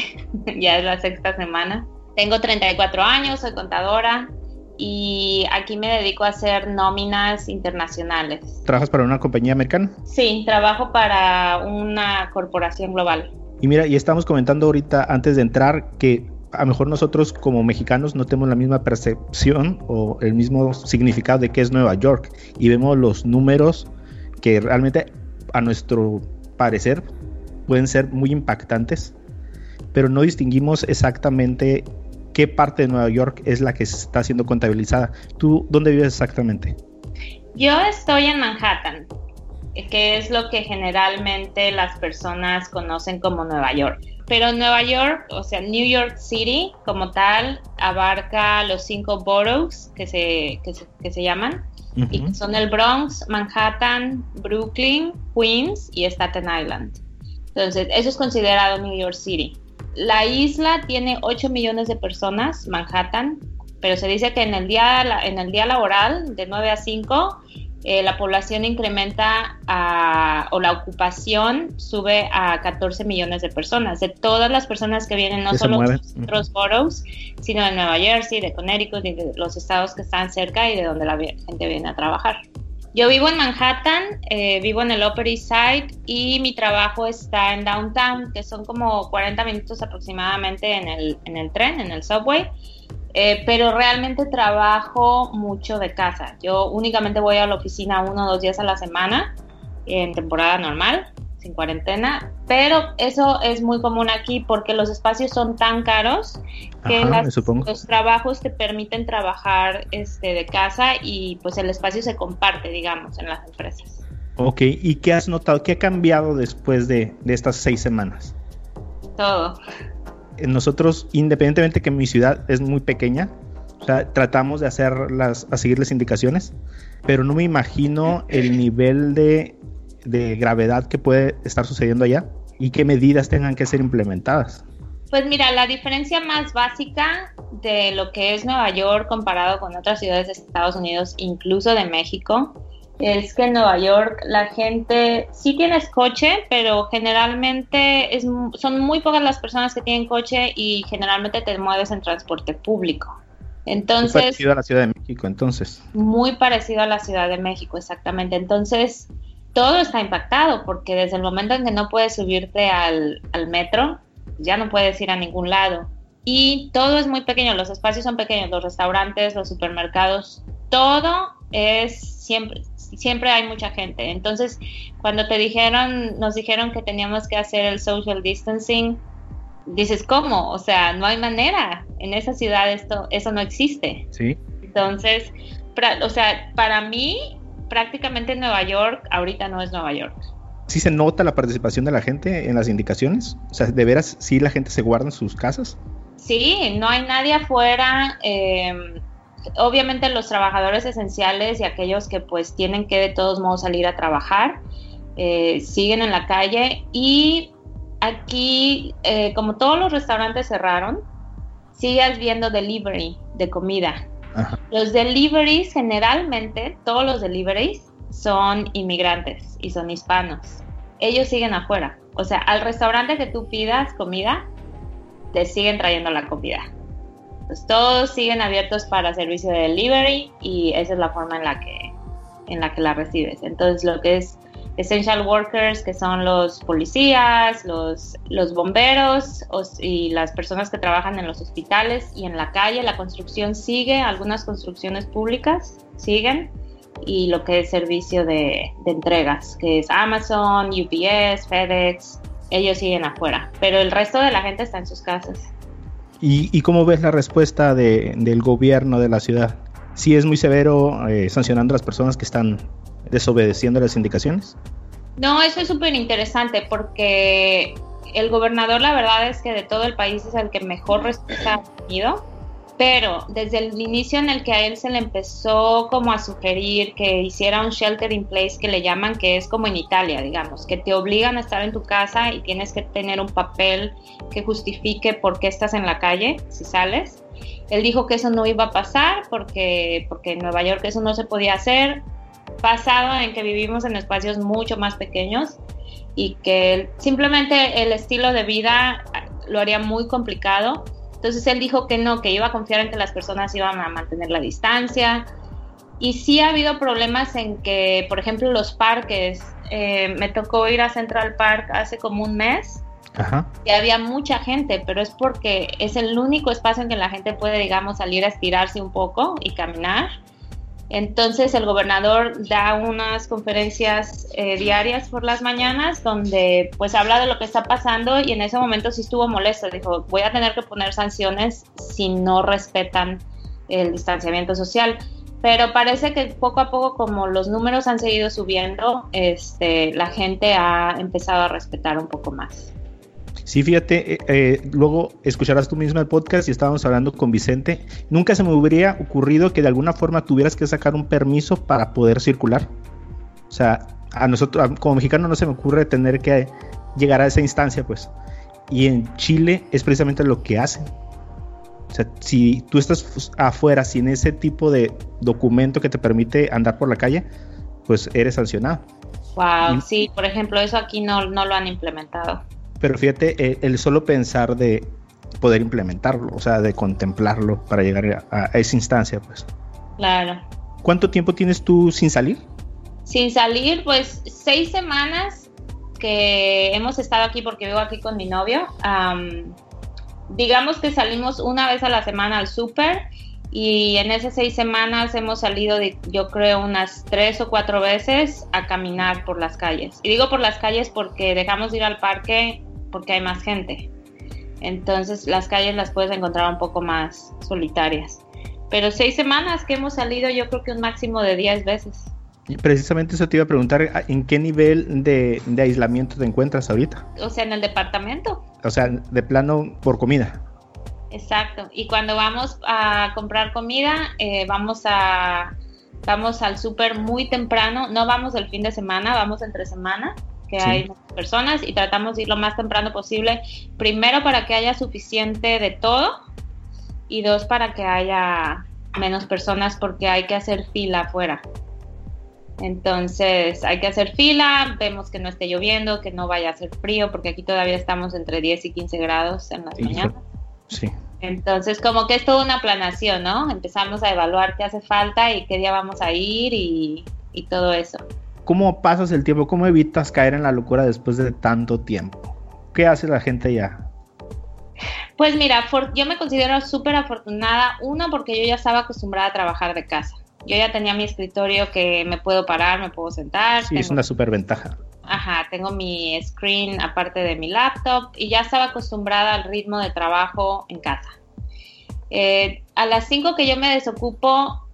*laughs* ya es la sexta semana. Tengo 34 años, soy contadora y aquí me dedico a hacer nóminas internacionales. ¿Trabajas para una compañía americana? Sí, trabajo para una corporación global. Y mira, y estamos comentando ahorita antes de entrar que a lo mejor nosotros como mexicanos no tenemos la misma percepción o el mismo significado de qué es Nueva York y vemos los números que realmente a nuestro parecer pueden ser muy impactantes, pero no distinguimos exactamente qué parte de Nueva York es la que está siendo contabilizada. ¿Tú dónde vives exactamente? Yo estoy en Manhattan, que es lo que generalmente las personas conocen como Nueva York. Pero Nueva York, o sea, New York City como tal, abarca los cinco boroughs que se, que se, llaman, y son el Bronx, Manhattan, Brooklyn, Queens y Staten Island. Entonces, eso es considerado New York City. La isla tiene 8 millones de personas, Manhattan, pero se dice que en el día, en el día laboral, de 9 a 5, eh, la población incrementa o la ocupación sube a 14 millones de personas, de todas las personas que vienen, no solo de otros boroughs, sino de Nueva Jersey, de Connecticut y de los estados que están cerca y de donde la gente viene a trabajar. Yo vivo en Manhattan, eh, vivo en el Upper East Side y mi trabajo está en Downtown, que son como 40 minutos aproximadamente en el, en el tren, en el subway. Eh, pero realmente trabajo mucho de casa. Yo únicamente voy a la oficina uno o dos días a la semana en temporada normal, sin cuarentena, pero eso es muy común aquí porque los espacios son tan caros que los trabajos te permiten trabajar este, de casa y pues el espacio se comparte, digamos, en las empresas. Ok, ¿y qué has notado? ¿Qué ha cambiado después de, de estas seis semanas? Todo. Nosotros, independientemente que mi ciudad es muy pequeña, tratamos de hacer las, a seguir las indicaciones, pero no me imagino el nivel de de gravedad que puede estar sucediendo allá y qué medidas tengan que ser implementadas. Pues mira, la diferencia más básica de lo que es Nueva York comparado con otras ciudades de Estados Unidos, incluso de México, es que en Nueva York la gente sí tienes coche, pero generalmente es, son muy pocas las personas que tienen coche y generalmente te mueves en transporte público. Entonces, muy parecido a la Ciudad de México, entonces. Muy parecido a la Ciudad de México, exactamente. Entonces, todo está impactado porque desde el momento en que no puedes subirte al, metro, ya no puedes ir a ningún lado. Y todo es muy pequeño, los espacios son pequeños, los restaurantes, los supermercados, todo es siempre, siempre hay mucha gente. Entonces, cuando te dijeron, nos dijeron que teníamos que hacer el social distancing, dices, ¿cómo? O sea, no hay manera. En esa ciudad esto, eso no existe. Sí. Entonces, o sea, para mí prácticamente Nueva York ahorita no es Nueva York. ¿Sí se nota la participación de la gente en las indicaciones? O sea, ¿de veras sí la gente se guarda en sus casas? Sí, no hay nadie afuera. Em, obviamente los trabajadores esenciales y aquellos que pues tienen que de todos modos salir a trabajar eh, siguen en la calle y aquí eh, como todos los restaurantes cerraron, sigues viendo delivery de comida. Los deliveries, generalmente, todos los deliveries son inmigrantes y son hispanos. Ellos siguen afuera. O sea, al restaurante que tú pidas comida, te siguen trayendo la comida. Pues todos siguen abiertos para servicio de delivery y esa es la forma en la que, en la, que la recibes. Entonces, lo que es essential workers, que son los policías, los, los bomberos y las personas que trabajan en los hospitales y en la calle. La construcción sigue, algunas construcciones públicas siguen y lo que es servicio de, entregas, que es Amazon, UPS, FedEx, ellos siguen afuera, pero el resto de la gente está en sus casas. ¿Y, cómo ves la respuesta del gobierno de la ciudad? ¿Sí es muy severo eh, sancionando a las personas que están desobedeciendo las indicaciones? No, eso es súper interesante porque el gobernador la verdad es que de todo el país es el que mejor respuesta ha tenido, pero desde el inicio en el que a él se le empezó como a sugerir que hiciera un shelter in place que le llaman, que es como en Italia, digamos, que te obligan a estar en tu casa y tienes que tener un papel que justifique por qué estás en la calle si sales. Él dijo que eso no iba a pasar porque, porque en Nueva York eso no se podía hacer, basado en que vivimos en espacios mucho más pequeños y que simplemente el estilo de vida lo haría muy complicado. Entonces él dijo que no, que iba a confiar en que las personas iban a mantener la distancia. Y sí ha habido problemas en que, por ejemplo, los parques, eh, me tocó ir a Central Park hace como un mes Ajá. y había mucha gente, pero es porque es el único espacio en que la gente puede, digamos, salir a estirarse un poco y caminar. Entonces el gobernador da unas conferencias eh, diarias por las mañanas donde pues habla de lo que está pasando y en ese momento sí estuvo molesto. Dijo, voy a tener que poner sanciones si no respetan el distanciamiento social. Pero parece que poco a poco como los números han seguido subiendo, este, la gente ha empezado a respetar un poco más. Sí, fíjate, eh, eh, luego escucharás tú mismo el podcast y estábamos hablando con Vicente. Nunca se me hubiera ocurrido que de alguna forma tuvieras que sacar un permiso para poder circular. O sea, a nosotros, a- como mexicano, no se me ocurre tener que llegar a esa instancia, pues. Y en Chile es precisamente lo que hacen. O sea, si tú estás fu- afuera sin ese tipo de documento que te permite andar por la calle, pues eres sancionado. Wow, Y- sí, por ejemplo, eso aquí no, no lo han implementado. Pero fíjate, eh, el solo pensar de poder implementarlo, o sea, de contemplarlo para llegar a, a esa instancia, pues. Claro. ¿Cuánto tiempo tienes tú sin salir? Sin salir, pues seis semanas que hemos estado aquí porque vivo aquí con mi novio. am, digamos que salimos una vez a la semana al súper y en esas seis semanas hemos salido, de- yo creo, unas tres o cuatro veces a caminar por las calles. Y digo por las calles porque dejamos de ir al parque porque hay más gente. Entonces las calles las puedes encontrar un poco más solitarias. Pero seis semanas que hemos salido, yo creo que un máximo de diez veces. Y precisamente eso te iba a preguntar, ¿a- ¿en qué nivel de, de aislamiento te encuentras ahorita? O sea, en el departamento. O sea, de plano por comida. Exacto. Y cuando vamos a comprar comida, eh, vamos a vamos al súper muy temprano. No vamos el fin de semana, vamos entre semana, que Sí. hay muchas personas y tratamos de ir lo más temprano posible. Primero para que haya suficiente de todo y dos para que haya menos personas porque hay que hacer fila afuera. Entonces hay que hacer fila, vemos que no esté lloviendo, que no vaya a hacer frío, porque aquí todavía estamos entre 10 y 15 grados en las Hijo. mañanas. Sí. Entonces, como que es toda una planación, ¿no? Empezamos a evaluar qué hace falta y qué día vamos a ir y, y todo eso. ¿Cómo pasas el tiempo? ¿Cómo evitas caer en la locura después de tanto tiempo? ¿Qué hace la gente ya? Pues mira, for- yo me considero súper afortunada, uno, porque yo ya estaba acostumbrada a trabajar de casa. Yo ya tenía mi escritorio que me puedo parar, me puedo sentar. Sí, es una super ventaja. Ajá, tengo mi screen aparte de mi laptop y ya estaba acostumbrada al ritmo de trabajo en casa. Eh, a las 5 que yo me desocupo,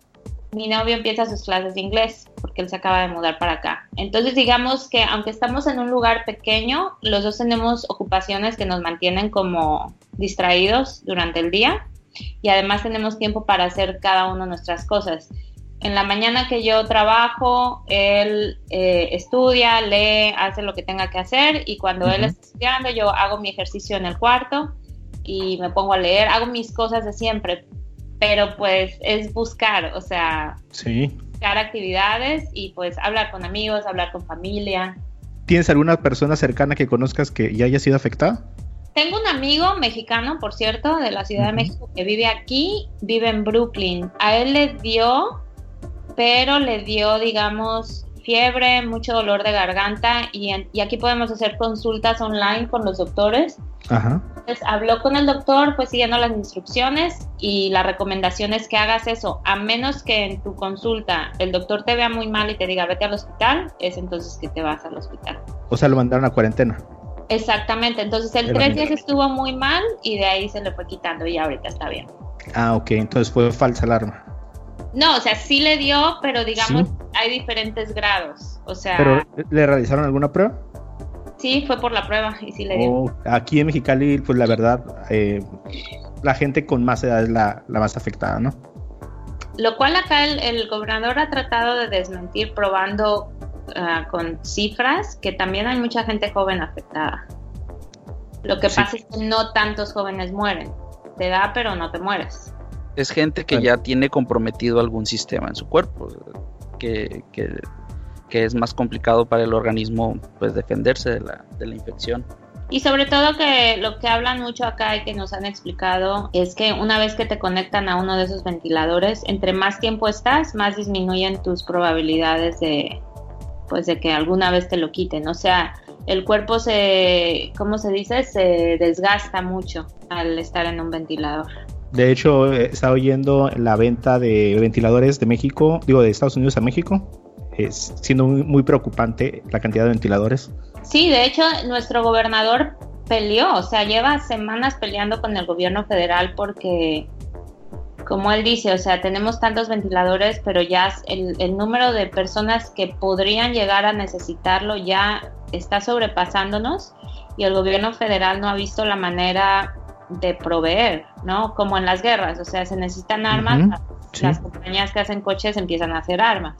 mi novio empieza sus clases de inglés porque él se acaba de mudar para acá. Entonces digamos que aunque estamos en un lugar pequeño, los dos tenemos ocupaciones que nos mantienen como distraídos durante el día y además tenemos tiempo para hacer cada uno nuestras cosas. En la mañana que yo trabajo, él eh, estudia, lee, hace lo que tenga que hacer y cuando él está estudiando yo hago mi ejercicio en el cuarto y me pongo a leer, hago mis cosas de siempre, pero pues es buscar, o sea, Sí. buscar actividades y pues hablar con amigos, hablar con familia. ¿Tienes alguna persona cercana que conozcas que ya haya sido afectada? Tengo un amigo mexicano, por cierto, de la Ciudad de. México que vive aquí, vive en Brooklyn. A él le dio, pero le dio, digamos, fiebre, mucho dolor de garganta y, en- y aquí podemos hacer consultas online con los doctores. Ajá. Entonces habló con el doctor, pues siguiendo las instrucciones y la recomendación es que hagas eso, a menos que en tu consulta el doctor te vea muy mal y te diga vete al hospital, es entonces que te vas al hospital. O sea, lo mandaron a cuarentena. Exactamente, entonces el tres días estuvo muy mal y de ahí se le fue quitando y ahorita está bien. Ah, ok. Entonces fue falsa alarma. No, o sea, sí le dio, pero digamos, Sí. hay diferentes grados. O sea, ¿Pero le realizaron alguna prueba? sí fue por la prueba y sí le dio. Oh, aquí en Mexicali, pues la verdad, eh, la gente con más edad es la, la más afectada, ¿no? Lo cual acá el, el gobernador ha tratado de desmentir probando ah, con cifras que también hay mucha gente joven afectada. Lo que Sí. pasa es que no tantos jóvenes mueren. Te da, pero no te mueres. Es gente que ya tiene comprometido algún sistema en su cuerpo. Que, que que es más complicado para el organismo pues defenderse de la, de la infección. Y sobre todo que lo que hablan mucho acá y que nos han explicado es que una vez que te conectan a uno de esos ventiladores, entre más tiempo estás, más disminuyen tus probabilidades de pues de que alguna vez te lo quiten. O sea, el cuerpo se, ¿cómo se dice? Se desgasta mucho al estar en un ventilador. De hecho, está oyendo la venta de ventiladores de México, digo, de Estados Unidos a México, es siendo muy, preocupante la cantidad de ventiladores. Sí, de hecho, nuestro gobernador peleó, o sea, lleva semanas peleando con el gobierno federal porque, como él dice, o sea, tenemos tantos ventiladores, pero ya el, el número de personas que podrían llegar a necesitarlo ya está sobrepasándonos y el gobierno federal no ha visto la manera de proveer, ¿no? Como en las guerras, o sea, se necesitan armas, las compañías que hacen coches empiezan a hacer armas.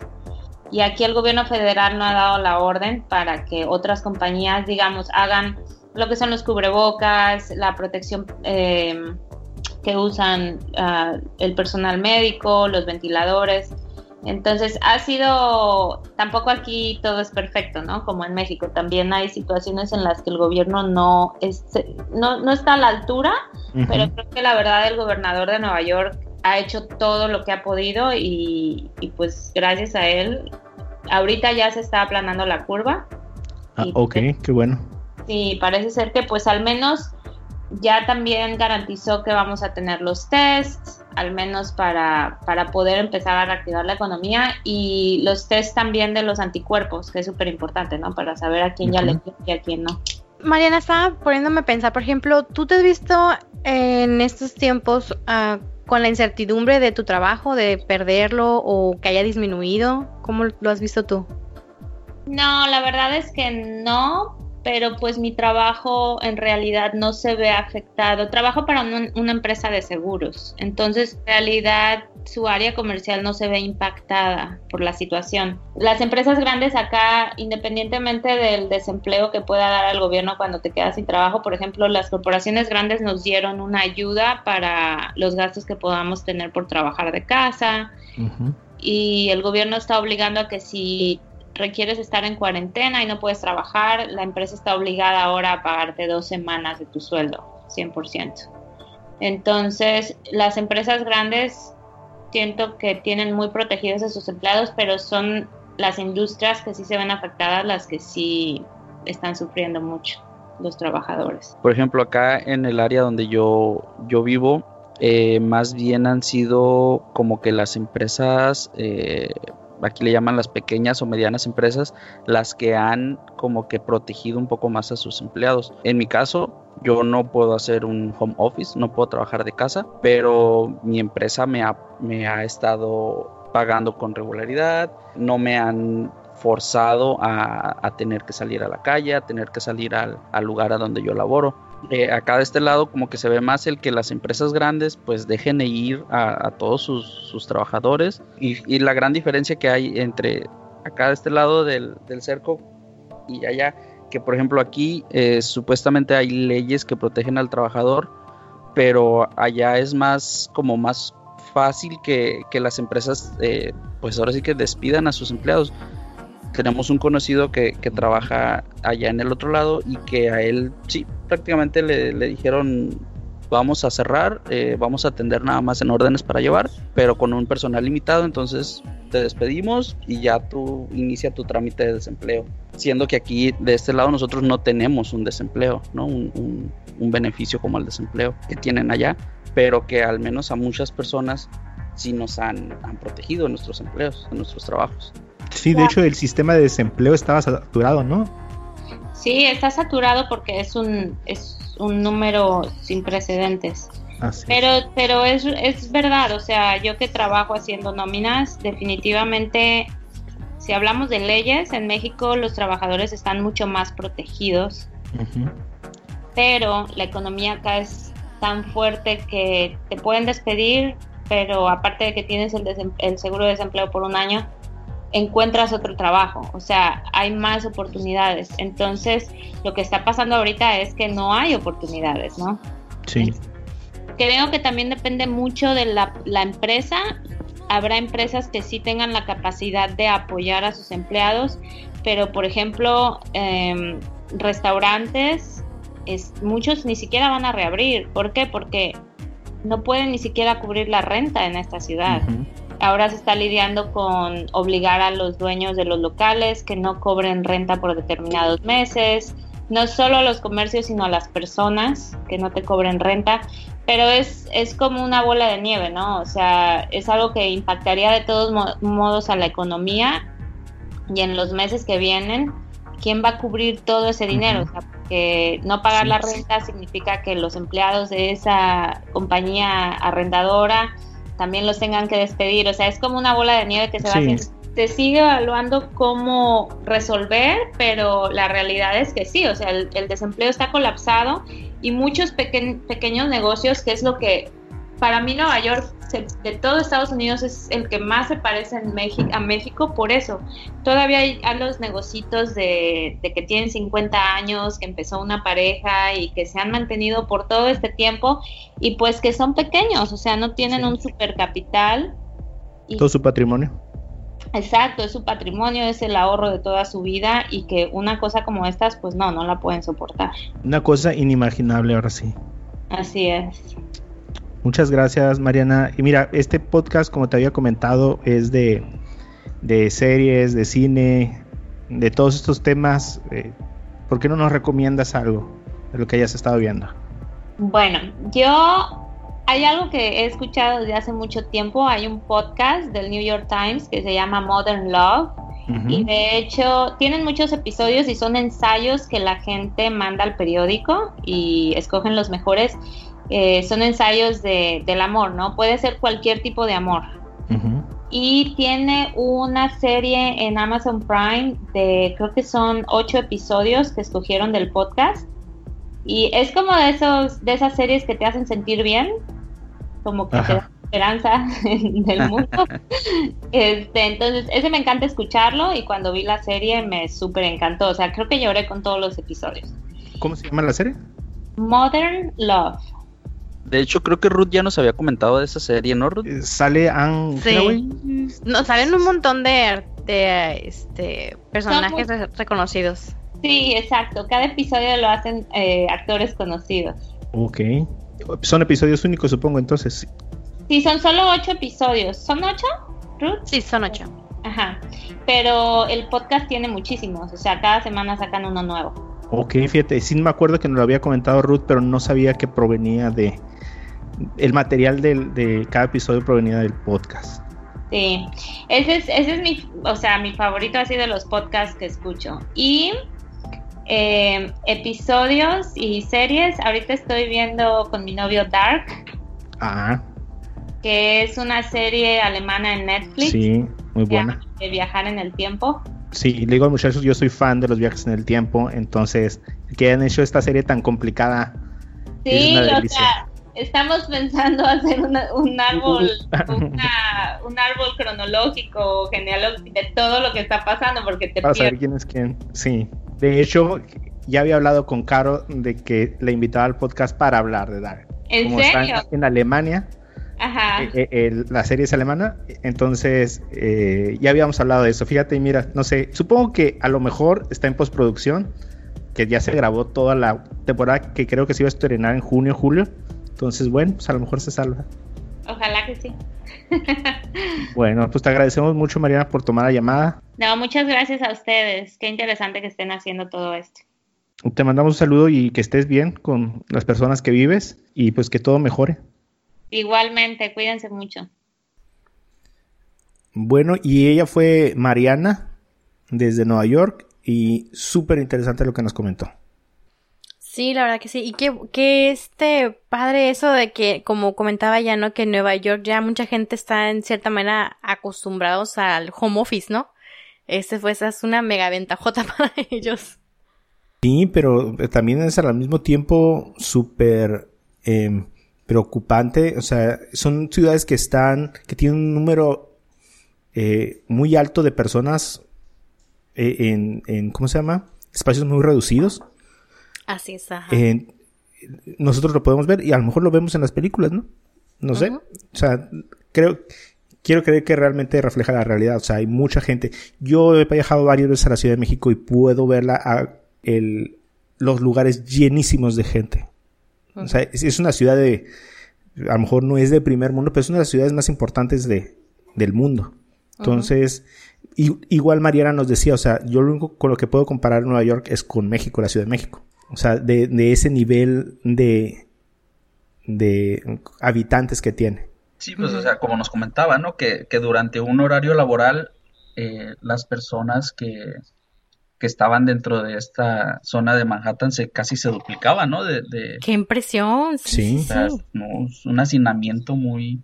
Y aquí el gobierno federal no ha dado la orden para que otras compañías, digamos, hagan lo que son los cubrebocas, la protección eh, que usan ah, el personal médico, los ventiladores. Entonces ha sido, tampoco aquí todo es perfecto, ¿no? Como en México, también hay situaciones en las que el gobierno no, es, no, no está a la altura, pero creo que la verdad el gobernador de Nueva York ha hecho todo lo que ha podido y, pues gracias a él, ahorita ya se está aplanando la curva. Ah, ok, qué bueno. Sí, parece ser que pues al menos ya también garantizó que vamos a tener los tests, al menos para, para poder empezar a reactivar la economía y los tests también de los anticuerpos, que es súper importante, ¿no? Para saber a quién ya le y a quién no. Mariana, estaba poniéndome a pensar, por ejemplo, ¿tú te has visto en estos tiempos uh, con la incertidumbre de tu trabajo, de perderlo o que haya disminuido? ¿Cómo lo has visto tú? No, la verdad es que no, pero pues mi trabajo en realidad no se ve afectado. Trabajo para una empresa de seguros, entonces en realidad su área comercial no se ve impactada por la situación. Las empresas grandes acá, independientemente del desempleo que pueda dar al gobierno cuando te quedas sin trabajo, por ejemplo, las corporaciones grandes nos dieron una ayuda para los gastos que podamos tener por trabajar de casa. Y el gobierno está obligando a que si requieres estar en cuarentena y no puedes trabajar, la empresa está obligada ahora a pagarte dos semanas de tu sueldo, 100%. Entonces, las empresas grandes siento que tienen muy protegidos a sus empleados, pero son las industrias que sí se ven afectadas las que sí están sufriendo mucho los trabajadores. Por ejemplo, acá en el área donde yo, yo vivo, eh, más bien han sido como que las empresas eh, aquí le llaman las pequeñas o medianas empresas, las que han como que protegido un poco más a sus empleados. En mi caso, yo no puedo hacer un home office, no puedo trabajar de casa, pero mi empresa me ha, me ha estado pagando con regularidad, no me han forzado a, tener que salir a la calle, a tener que salir al, al lugar a donde yo laboro. Eh, acá de este lado como que se ve más el que las empresas grandes pues dejen ir a, todos sus, trabajadores. Y, la gran diferencia que hay entre acá de este lado del, cerco y allá que por ejemplo aquí eh, supuestamente hay leyes que protegen al trabajador pero allá es más como más fácil que, las empresas eh, pues ahora sí que despidan a sus empleados tenemos un conocido que, trabaja allá en el otro lado y que a él sí, prácticamente le, dijeron vamos a cerrar, eh, vamos a atender nada más en órdenes para llevar, pero con un personal limitado, entonces te despedimos y ya tú inicia tu trámite de desempleo. Siendo que aquí de este lado nosotros no tenemos un desempleo, ¿no? Un, un beneficio como el desempleo que tienen allá, pero que al menos a muchas personas sí nos han, han protegido en nuestros empleos, en nuestros trabajos. Sí, de hecho el sistema de desempleo estaba saturado, ¿no? Sí, está saturado porque es un, es un número sin precedentes. pero pero es, es verdad, o sea, yo que trabajo haciendo nóminas, definitivamente, si hablamos de leyes, en México los trabajadores están mucho más protegidos, pero la economía acá es tan fuerte que te pueden despedir, pero aparte de que tienes el, el seguro de desempleo por un año, encuentras otro trabajo, o sea, hay más oportunidades. Entonces, lo que está pasando ahorita es que no hay oportunidades, ¿no? Sí. Creo que también depende mucho de la, empresa habrá empresas que sí tengan la capacidad de apoyar a sus empleados, pero por ejemplo, em, restaurantes, es, muchos ni siquiera van a reabrir. ¿Por qué? Porque no pueden ni siquiera cubrir la renta en esta ciudad. Ahora se está lidiando con obligar a los dueños de los locales que no cobren renta por determinados meses, no solo a los comercios, sino a las personas que no te cobren renta. Pero es, es como una bola de nieve, ¿no? O sea, es algo que impactaría de todos modos a la economía y en los meses que vienen, ¿quién va a cubrir todo ese dinero? O sea, porque no pagar la renta significa que los empleados de esa compañía arrendadora también los tengan que despedir. O sea, es como una bola de nieve que se va haciendo. Se sigue evaluando cómo resolver, pero la realidad es que sí, o sea, el, desempleo está colapsado y muchos pequeños negocios, que es lo que para mí Nueva York de todo Estados Unidos es el que más se parece en México, a México por eso. Todavía hay, los negocitos de, que tienen 50 años, que empezó una pareja y que se han mantenido por todo este tiempo y pues que son pequeños, o sea, no tienen un super capital. todo su patrimonio. Exacto, es su patrimonio, es el ahorro de toda su vida y que una cosa como estas, pues no, no la pueden soportar. Una cosa inimaginable ahora sí. Así es. Muchas gracias, Mariana. Y mira, este podcast, como te había comentado, es de, series, de cine, de todos estos temas. Eh, ¿Por qué no nos recomiendas algo de lo que hayas estado viendo? Bueno, yo hay algo que he escuchado desde hace mucho tiempo. Hay un podcast del New York Times que se llama Modern Love. Y de hecho tienen muchos episodios y son ensayos que la gente manda al periódico y escogen los mejores. Eh, son ensayos de, del amor, ¿no? Puede ser cualquier tipo de amor. Y tiene una serie en Amazon Prime de, creo que son ocho episodios que escogieron del podcast. Y es como de, esos, de esas series que te hacen sentir bien, como que te da esperanza *laughs* del mundo. *laughs* este, entonces, ese me encanta escucharlo y cuando vi la serie me súper encantó. O sea, creo que lloré con todos los episodios. ¿Cómo se llama la serie? Modern Love. De hecho, creo que Ruth ya nos había comentado de esa serie, ¿no, Ruth? Eh, sale Anne sí. No, salen un montón de, este, personajes reconocidos. Sí, exacto. Cada episodio lo hacen eh, actores conocidos. Ok. Son episodios únicos, supongo, entonces. Sí, son solo ocho episodios. ¿Son ocho, Ruth? Sí, son ocho. Ajá. Pero el podcast tiene muchísimos. O sea, cada semana sacan uno nuevo. Ok, fíjate, sí me acuerdo que nos lo había comentado Ruth, pero no sabía que provenía de, el material de cada episodio provenía del podcast. Sí, ese es, ese es mi, o sea, mi favorito así de los podcasts que escucho. Y eh, episodios y series, ahorita estoy viendo con mi novio Dark. Ah. Que es una serie alemana en Netflix. Sí, muy buena. De viajar en el tiempo. Sí, le digo a muchachos, yo soy fan de los viajes en el tiempo, entonces que hayan hecho esta serie tan complicada. Sí, o sea, estamos pensando *laughs* hacer un árbol, *laughs* un árbol cronológico, genealógico de todo lo que está pasando, porque te Para saber quién es quién, sí. De hecho, ya había hablado con Caro de que le invitaba al podcast para hablar de Dark. ¿En serio? en Alemania. Ajá. Eh, eh, la serie es alemana, entonces eh, ya habíamos hablado de eso. Fíjate, mira, no sé, supongo que a lo mejor está en postproducción, que ya se grabó toda la temporada que creo que se iba a estrenar en junio, julio. Entonces, bueno, pues a lo mejor se salva. Ojalá que sí. *laughs* bueno, pues te agradecemos mucho, Mariana, por tomar la llamada. No, muchas gracias a ustedes. Qué interesante que estén haciendo todo esto. Te mandamos un saludo y que estés bien con las personas que vives y pues que todo mejore. Igualmente, cuídense mucho. Bueno, y ella fue Mariana desde Nueva York y súper interesante lo que nos comentó. Sí, la verdad que sí. Y que, este padre eso de que, como comentaba ya, ¿no? Que en Nueva York ya mucha gente está en cierta manera acostumbrados al home office, ¿no? Este fue, esa es una mega ventajota *laughs* para ellos. Sí, pero también es al mismo tiempo súper em, preocupante. O sea, son ciudades que están, que tienen un número eh, muy alto de personas eh, en, en, ¿cómo se llama? Espacios muy reducidos. Así es, nosotros lo podemos ver y a lo mejor lo vemos en las películas, ¿no? No sé. O sea, creo, quiero creer que realmente refleja la realidad. O sea, hay mucha gente. Yo he viajado varias veces a la Ciudad de México y puedo verla a el, los lugares llenísimos de gente. O sea, es, es una ciudad de, a lo mejor no es de primer mundo, pero es una de las ciudades más importantes de, del mundo. Entonces, y- igual Mariana nos decía, o sea, yo lo único con lo que puedo comparar Nueva York es con México, la Ciudad de México. O sea, de, de ese nivel de, de habitantes que tiene. Sí, pues, o sea, como nos comentaba, ¿no? Que, que durante un horario laboral, eh, las personas que, que estaban dentro de esta zona de Manhattan se casi se duplicaban, ¿no? De, de, Qué impresión. Sí, o sea, sí. no, es un hacinamiento muy,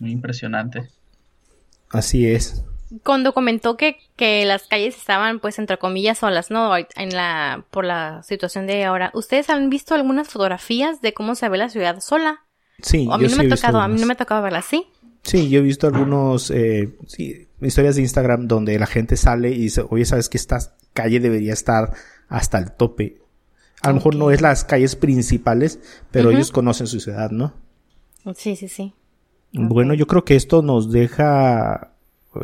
muy impresionante. Así es. Cuando comentó que, que las calles estaban, pues, entre comillas, solas, ¿no? En la, por la situación de ahora. ¿Ustedes han visto algunas fotografías de cómo se ve la ciudad sola? Sí, O a mí yo no sí me he ha tocado, a mí no me ha tocado verla así. Sí, yo he visto algunos eh, sí, historias de Instagram donde la gente sale y dice, oye, sabes que esta calle debería estar hasta el tope. A lo mejor no es las calles principales, pero ellos conocen su ciudad, ¿no? Sí, sí, sí. Bueno, yo creo que esto nos deja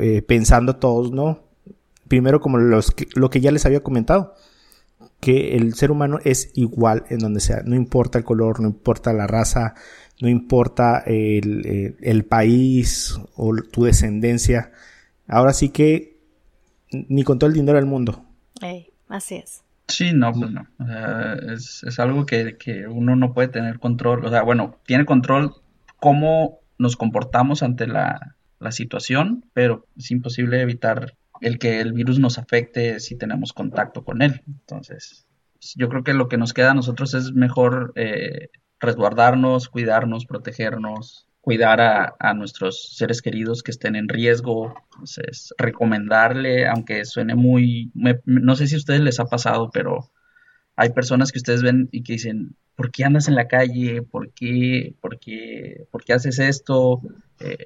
eh, pensando todos, ¿no? Primero, como los que- lo que ya les había comentado, que el ser humano es igual en donde sea, no importa el color, no importa la raza, no importa el, el- el país o tu descendencia. Ahora sí que ni con todo el dinero del mundo. Ey, así es. Sí, no, pues no. O sea, es, es algo que, que uno no puede tener control. O sea, bueno, tiene control cómo nos comportamos ante la, la situación, pero es imposible evitar el que el virus nos afecte si tenemos contacto con él. Entonces, yo creo que lo que nos queda a nosotros es mejor eh, resguardarnos, cuidarnos, protegernos, cuidar a, nuestros seres queridos que estén en riesgo. Entonces, recomendarle, aunque suene muy, me- no sé si a ustedes les ha pasado, pero hay personas que ustedes ven y que dicen, ¿por qué andas en la calle? ¿Por qué, por qué, por qué haces esto? Eh,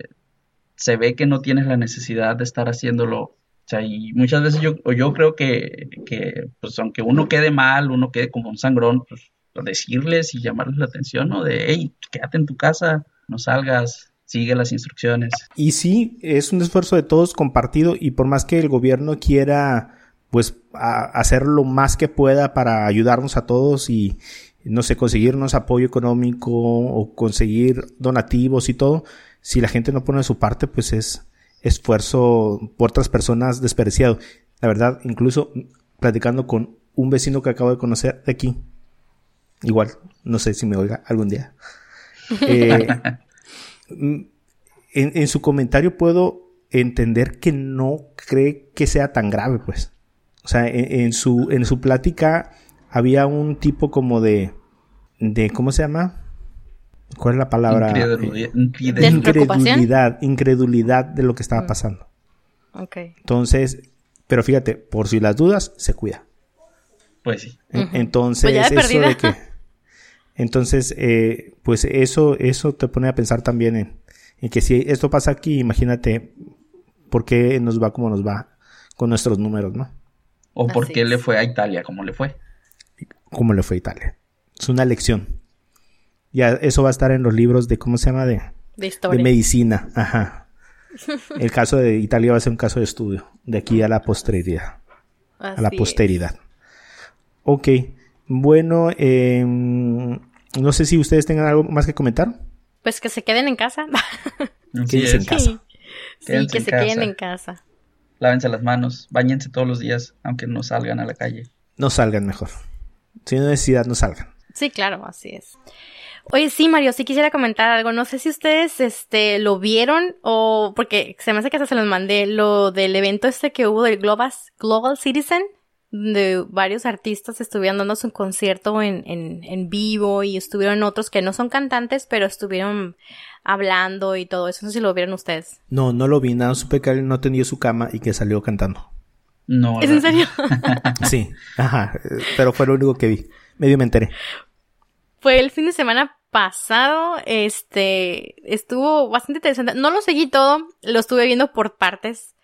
se ve que no tienes la necesidad de estar haciéndolo. O sea, y muchas veces yo, yo creo que, que, pues aunque uno quede mal, uno quede como un sangrón, pues decirles y llamarles la atención, ¿no? De, hey, quédate en tu casa, no salgas, sigue las instrucciones. Y sí, es un esfuerzo de todos compartido y por más que el gobierno quiera pues hacer lo más que pueda para ayudarnos a todos y no sé, conseguirnos apoyo económico o conseguir donativos y todo, si la gente no pone de su parte, pues es esfuerzo por otras personas desperdiciado. La verdad, incluso platicando con un vecino que acabo de conocer de aquí, igual, no sé si me oiga algún día. *laughs* Eh, mm, en, en su comentario puedo entender que no cree que sea tan grave, pues. O sea, en, en su, en su plática había un tipo como de, de, ¿cómo se llama? ¿Cuál es la palabra? Incredulidad. Eh, incredulidad, incredulidad de lo que estaba Mm. pasando. Ok. Entonces, pero fíjate, por si las dudas, se cuida. Pues sí. Entonces, Pues de eso de que, entonces, eh, pues eso, eso te pone a pensar también en, en que si esto pasa aquí, imagínate por qué nos va como nos va con nuestros números, ¿no? O por Así qué es. le fue a Italia como le fue. Como le fue a Italia. Es una lección. Ya, eso va a estar en los libros de, ¿cómo se llama? De, De de historia. medicina. Ajá. *laughs* El caso de Italia va a ser un caso de estudio, de aquí a la posteridad. a la Así es. posteridad. Ok, bueno, eh, no sé si ustedes tengan algo más que comentar. Pues que se queden en casa. *laughs* Así Quédense en casa. Sí, sí Quédense que en se queden en casa. Lávense las manos, bañense todos los días, aunque no salgan a la calle. No salgan mejor. Si no necesidad, no salgan. Sí, claro, así es. Oye, sí, Mario, sí quisiera comentar algo. No sé si ustedes, este, lo vieron o, porque se me hace que hasta se los mandé, lo del evento este que hubo del Global, Global Citizen, de varios artistas estuvieron dando su concierto en, en, en vivo y estuvieron otros que no son cantantes, pero estuvieron hablando y todo eso. No sé si lo vieron ustedes. No, no lo vi, nada, supe que él no tenía su cama y que salió cantando. No, ¿Es en serio? *laughs* Sí, ajá, pero fue lo único que vi. Medio me enteré. Fue el fin de semana pasado, este, estuvo bastante interesante. No lo seguí todo, lo estuve viendo por partes,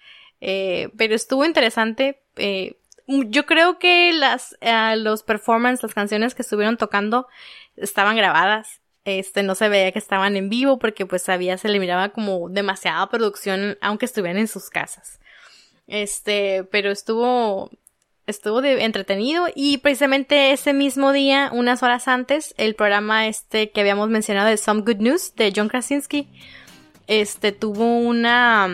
eh, pero estuvo interesante. eh, yo creo que las, eh, los performances, las canciones que estuvieron tocando estaban grabadas. este no se veía que estaban en vivo porque pues había se le miraba como demasiada producción aunque estuvieran en sus casas. Este, pero estuvo estuvo de, entretenido y precisamente ese mismo día, unas horas antes, el programa este que habíamos mencionado de Some Good News de John Krasinski, este tuvo una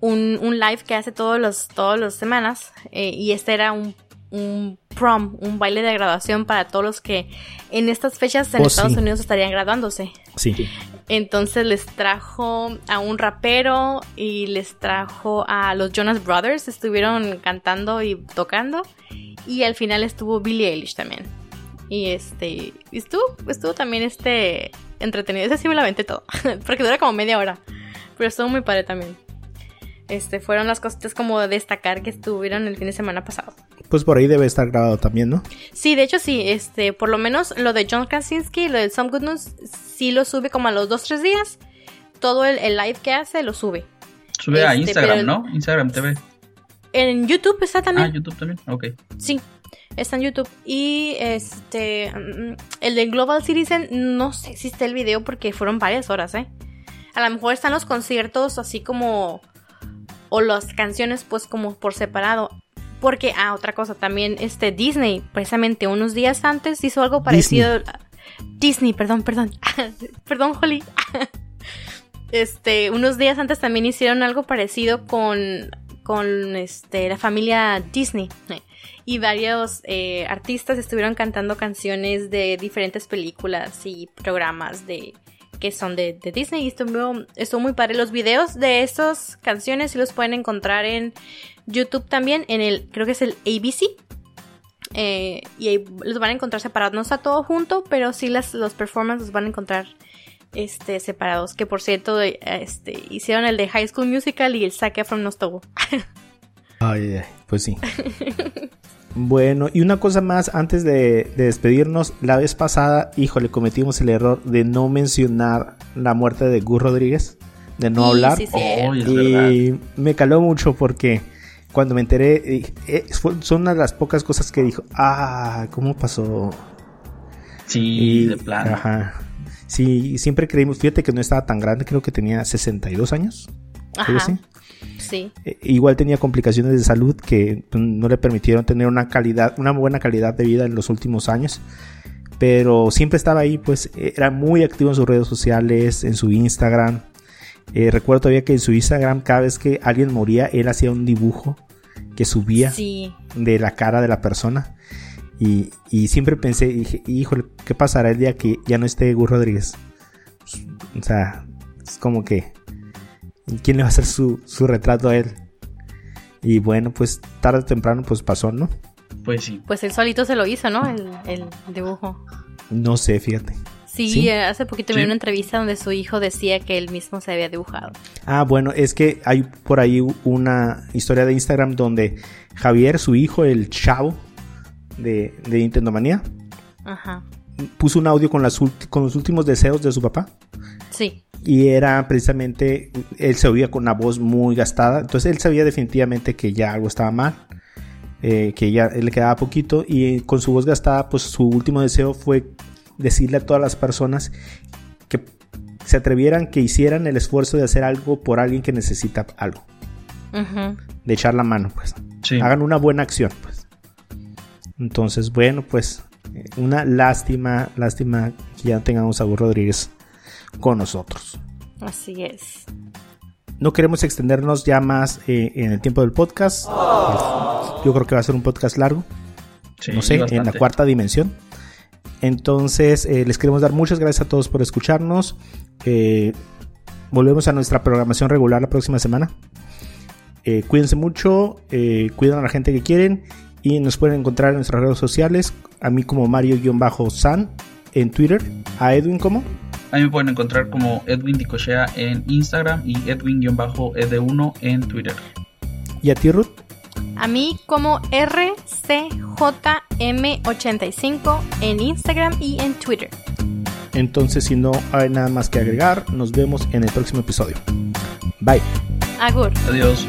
un, un live que hace todos los todas las semanas eh, y este era un, un prom, un baile de graduación para todos los que en estas fechas en Oh, Estados sí. Unidos estarían graduándose. Sí. Entonces les trajo a un rapero y les trajo a los Jonas Brothers, estuvieron cantando y tocando y al final estuvo Billie Eilish también. Y este, estuvo, estuvo también este entretenido, ese sí me la todo, *laughs* porque dura como media hora, pero estuvo muy padre también. Este, fueron las cositas como de destacar que estuvieron el fin de semana pasado. Pues por ahí debe estar grabado también, ¿no? Sí, de hecho sí, este, por lo menos lo de John Krasinski, lo de Some Good News, sí lo sube como a los 2-3 días. Todo el, el live que hace lo sube. Sube a Este, Instagram, ¿no? Instagram TV. En YouTube está Ah, también. YouTube también. Ok. Sí, está en YouTube. Y este, mm, el de Global Citizen, no sé si está el video porque fueron varias horas, ¿eh? A lo mejor están los conciertos así como, o las canciones pues como por separado. Porque, ah, otra cosa, también este Disney, precisamente unos días antes hizo algo parecido. Disney, perdón, perdón. *laughs* perdón, Holly. *laughs* este, unos días antes también hicieron algo parecido con, con este, la familia Disney. Y varios eh, artistas estuvieron cantando canciones de diferentes películas y programas de que son de, de Disney. Y estuvo, estuvo muy padre. Los videos de esas canciones sí los pueden encontrar en YouTube también, en el, creo que es el ABC. Eh, y ahí los van a encontrar separados. No está todo junto, pero sí las, los performances los van a encontrar este, separados. Que por cierto, eh, este, hicieron el de High School Musical y el Zac Efron no estuvo. *laughs* Ay, ay, pues sí. Bueno, y una cosa más antes de, de despedirnos, la vez pasada, híjole, cometimos el error de no mencionar la muerte de Gus Rodríguez, de no Sí, hablar. sí, sí. Oh, y me caló mucho porque cuando me enteré, eh, fue- son una de las pocas cosas que dijo, ah, ¿cómo pasó? Sí, de plano. Ajá. Sí, siempre creímos, fíjate que no estaba tan grande, creo que tenía 62 años. algo Ajá. así. Sí. Eh, igual tenía complicaciones de salud que pues, no le permitieron tener una calidad, una buena calidad de vida en los últimos años. Pero siempre estaba ahí, pues era muy activo en sus redes sociales, en su Instagram. Eh, recuerdo todavía que en su Instagram, cada vez que alguien moría, él hacía un dibujo que subía Sí. de la cara de la persona. Y, y siempre pensé, dije, híjole, ¿qué pasará el día que ya no esté Gus Rodríguez? Pues, o sea, es como que, ¿quién le va a hacer su, su retrato a él? Y bueno, pues tarde o temprano pues pasó, ¿no? Pues sí. Pues él solito se lo hizo, ¿no? El, el dibujo. No sé, fíjate. Sí, Sí. eh, hace poquito vi Sí. una entrevista donde su hijo decía que él mismo se había dibujado. Ah, bueno, es que hay por ahí una historia de Instagram donde Javier, su hijo, el chavo de, de Nintendo Manía, Ajá. Puso un audio con, las con los últimos deseos de su papá. Sí. Y era precisamente, él se oía con una voz muy gastada. Entonces él sabía definitivamente que ya algo estaba mal. eh, que ya le quedaba poquito. Y con su voz gastada, pues su último deseo fue decirle a todas las personas que se atrevieran, que hicieran el esfuerzo de hacer algo por alguien que necesita algo. De echar la mano, pues. Sí. Hagan una buena acción, pues. Entonces, bueno, pues una lástima, lástima que ya no tengamos a Gus Rodríguez con nosotros. Así es. No queremos extendernos ya más eh, en el tiempo del podcast. Yo creo que va a ser un podcast largo, Sí, no sé, en la cuarta dimensión. Entonces, eh, les queremos dar muchas gracias a todos por escucharnos. Eh, volvemos a nuestra programación regular la próxima semana. Eh, cuídense mucho, eh, cuidan a la gente que quieren y nos pueden encontrar en nuestras redes sociales. A mí como Mario-San en Twitter. A Edwin como. Ahí me pueden encontrar como Edwin Dicochea en Instagram y Edwin-ed1 en Twitter. Y a ti, Ruth. A mí como RCJM85 en Instagram y en Twitter. Entonces, si no hay nada más que agregar, nos vemos en el próximo episodio. Bye. Agur. Adiós.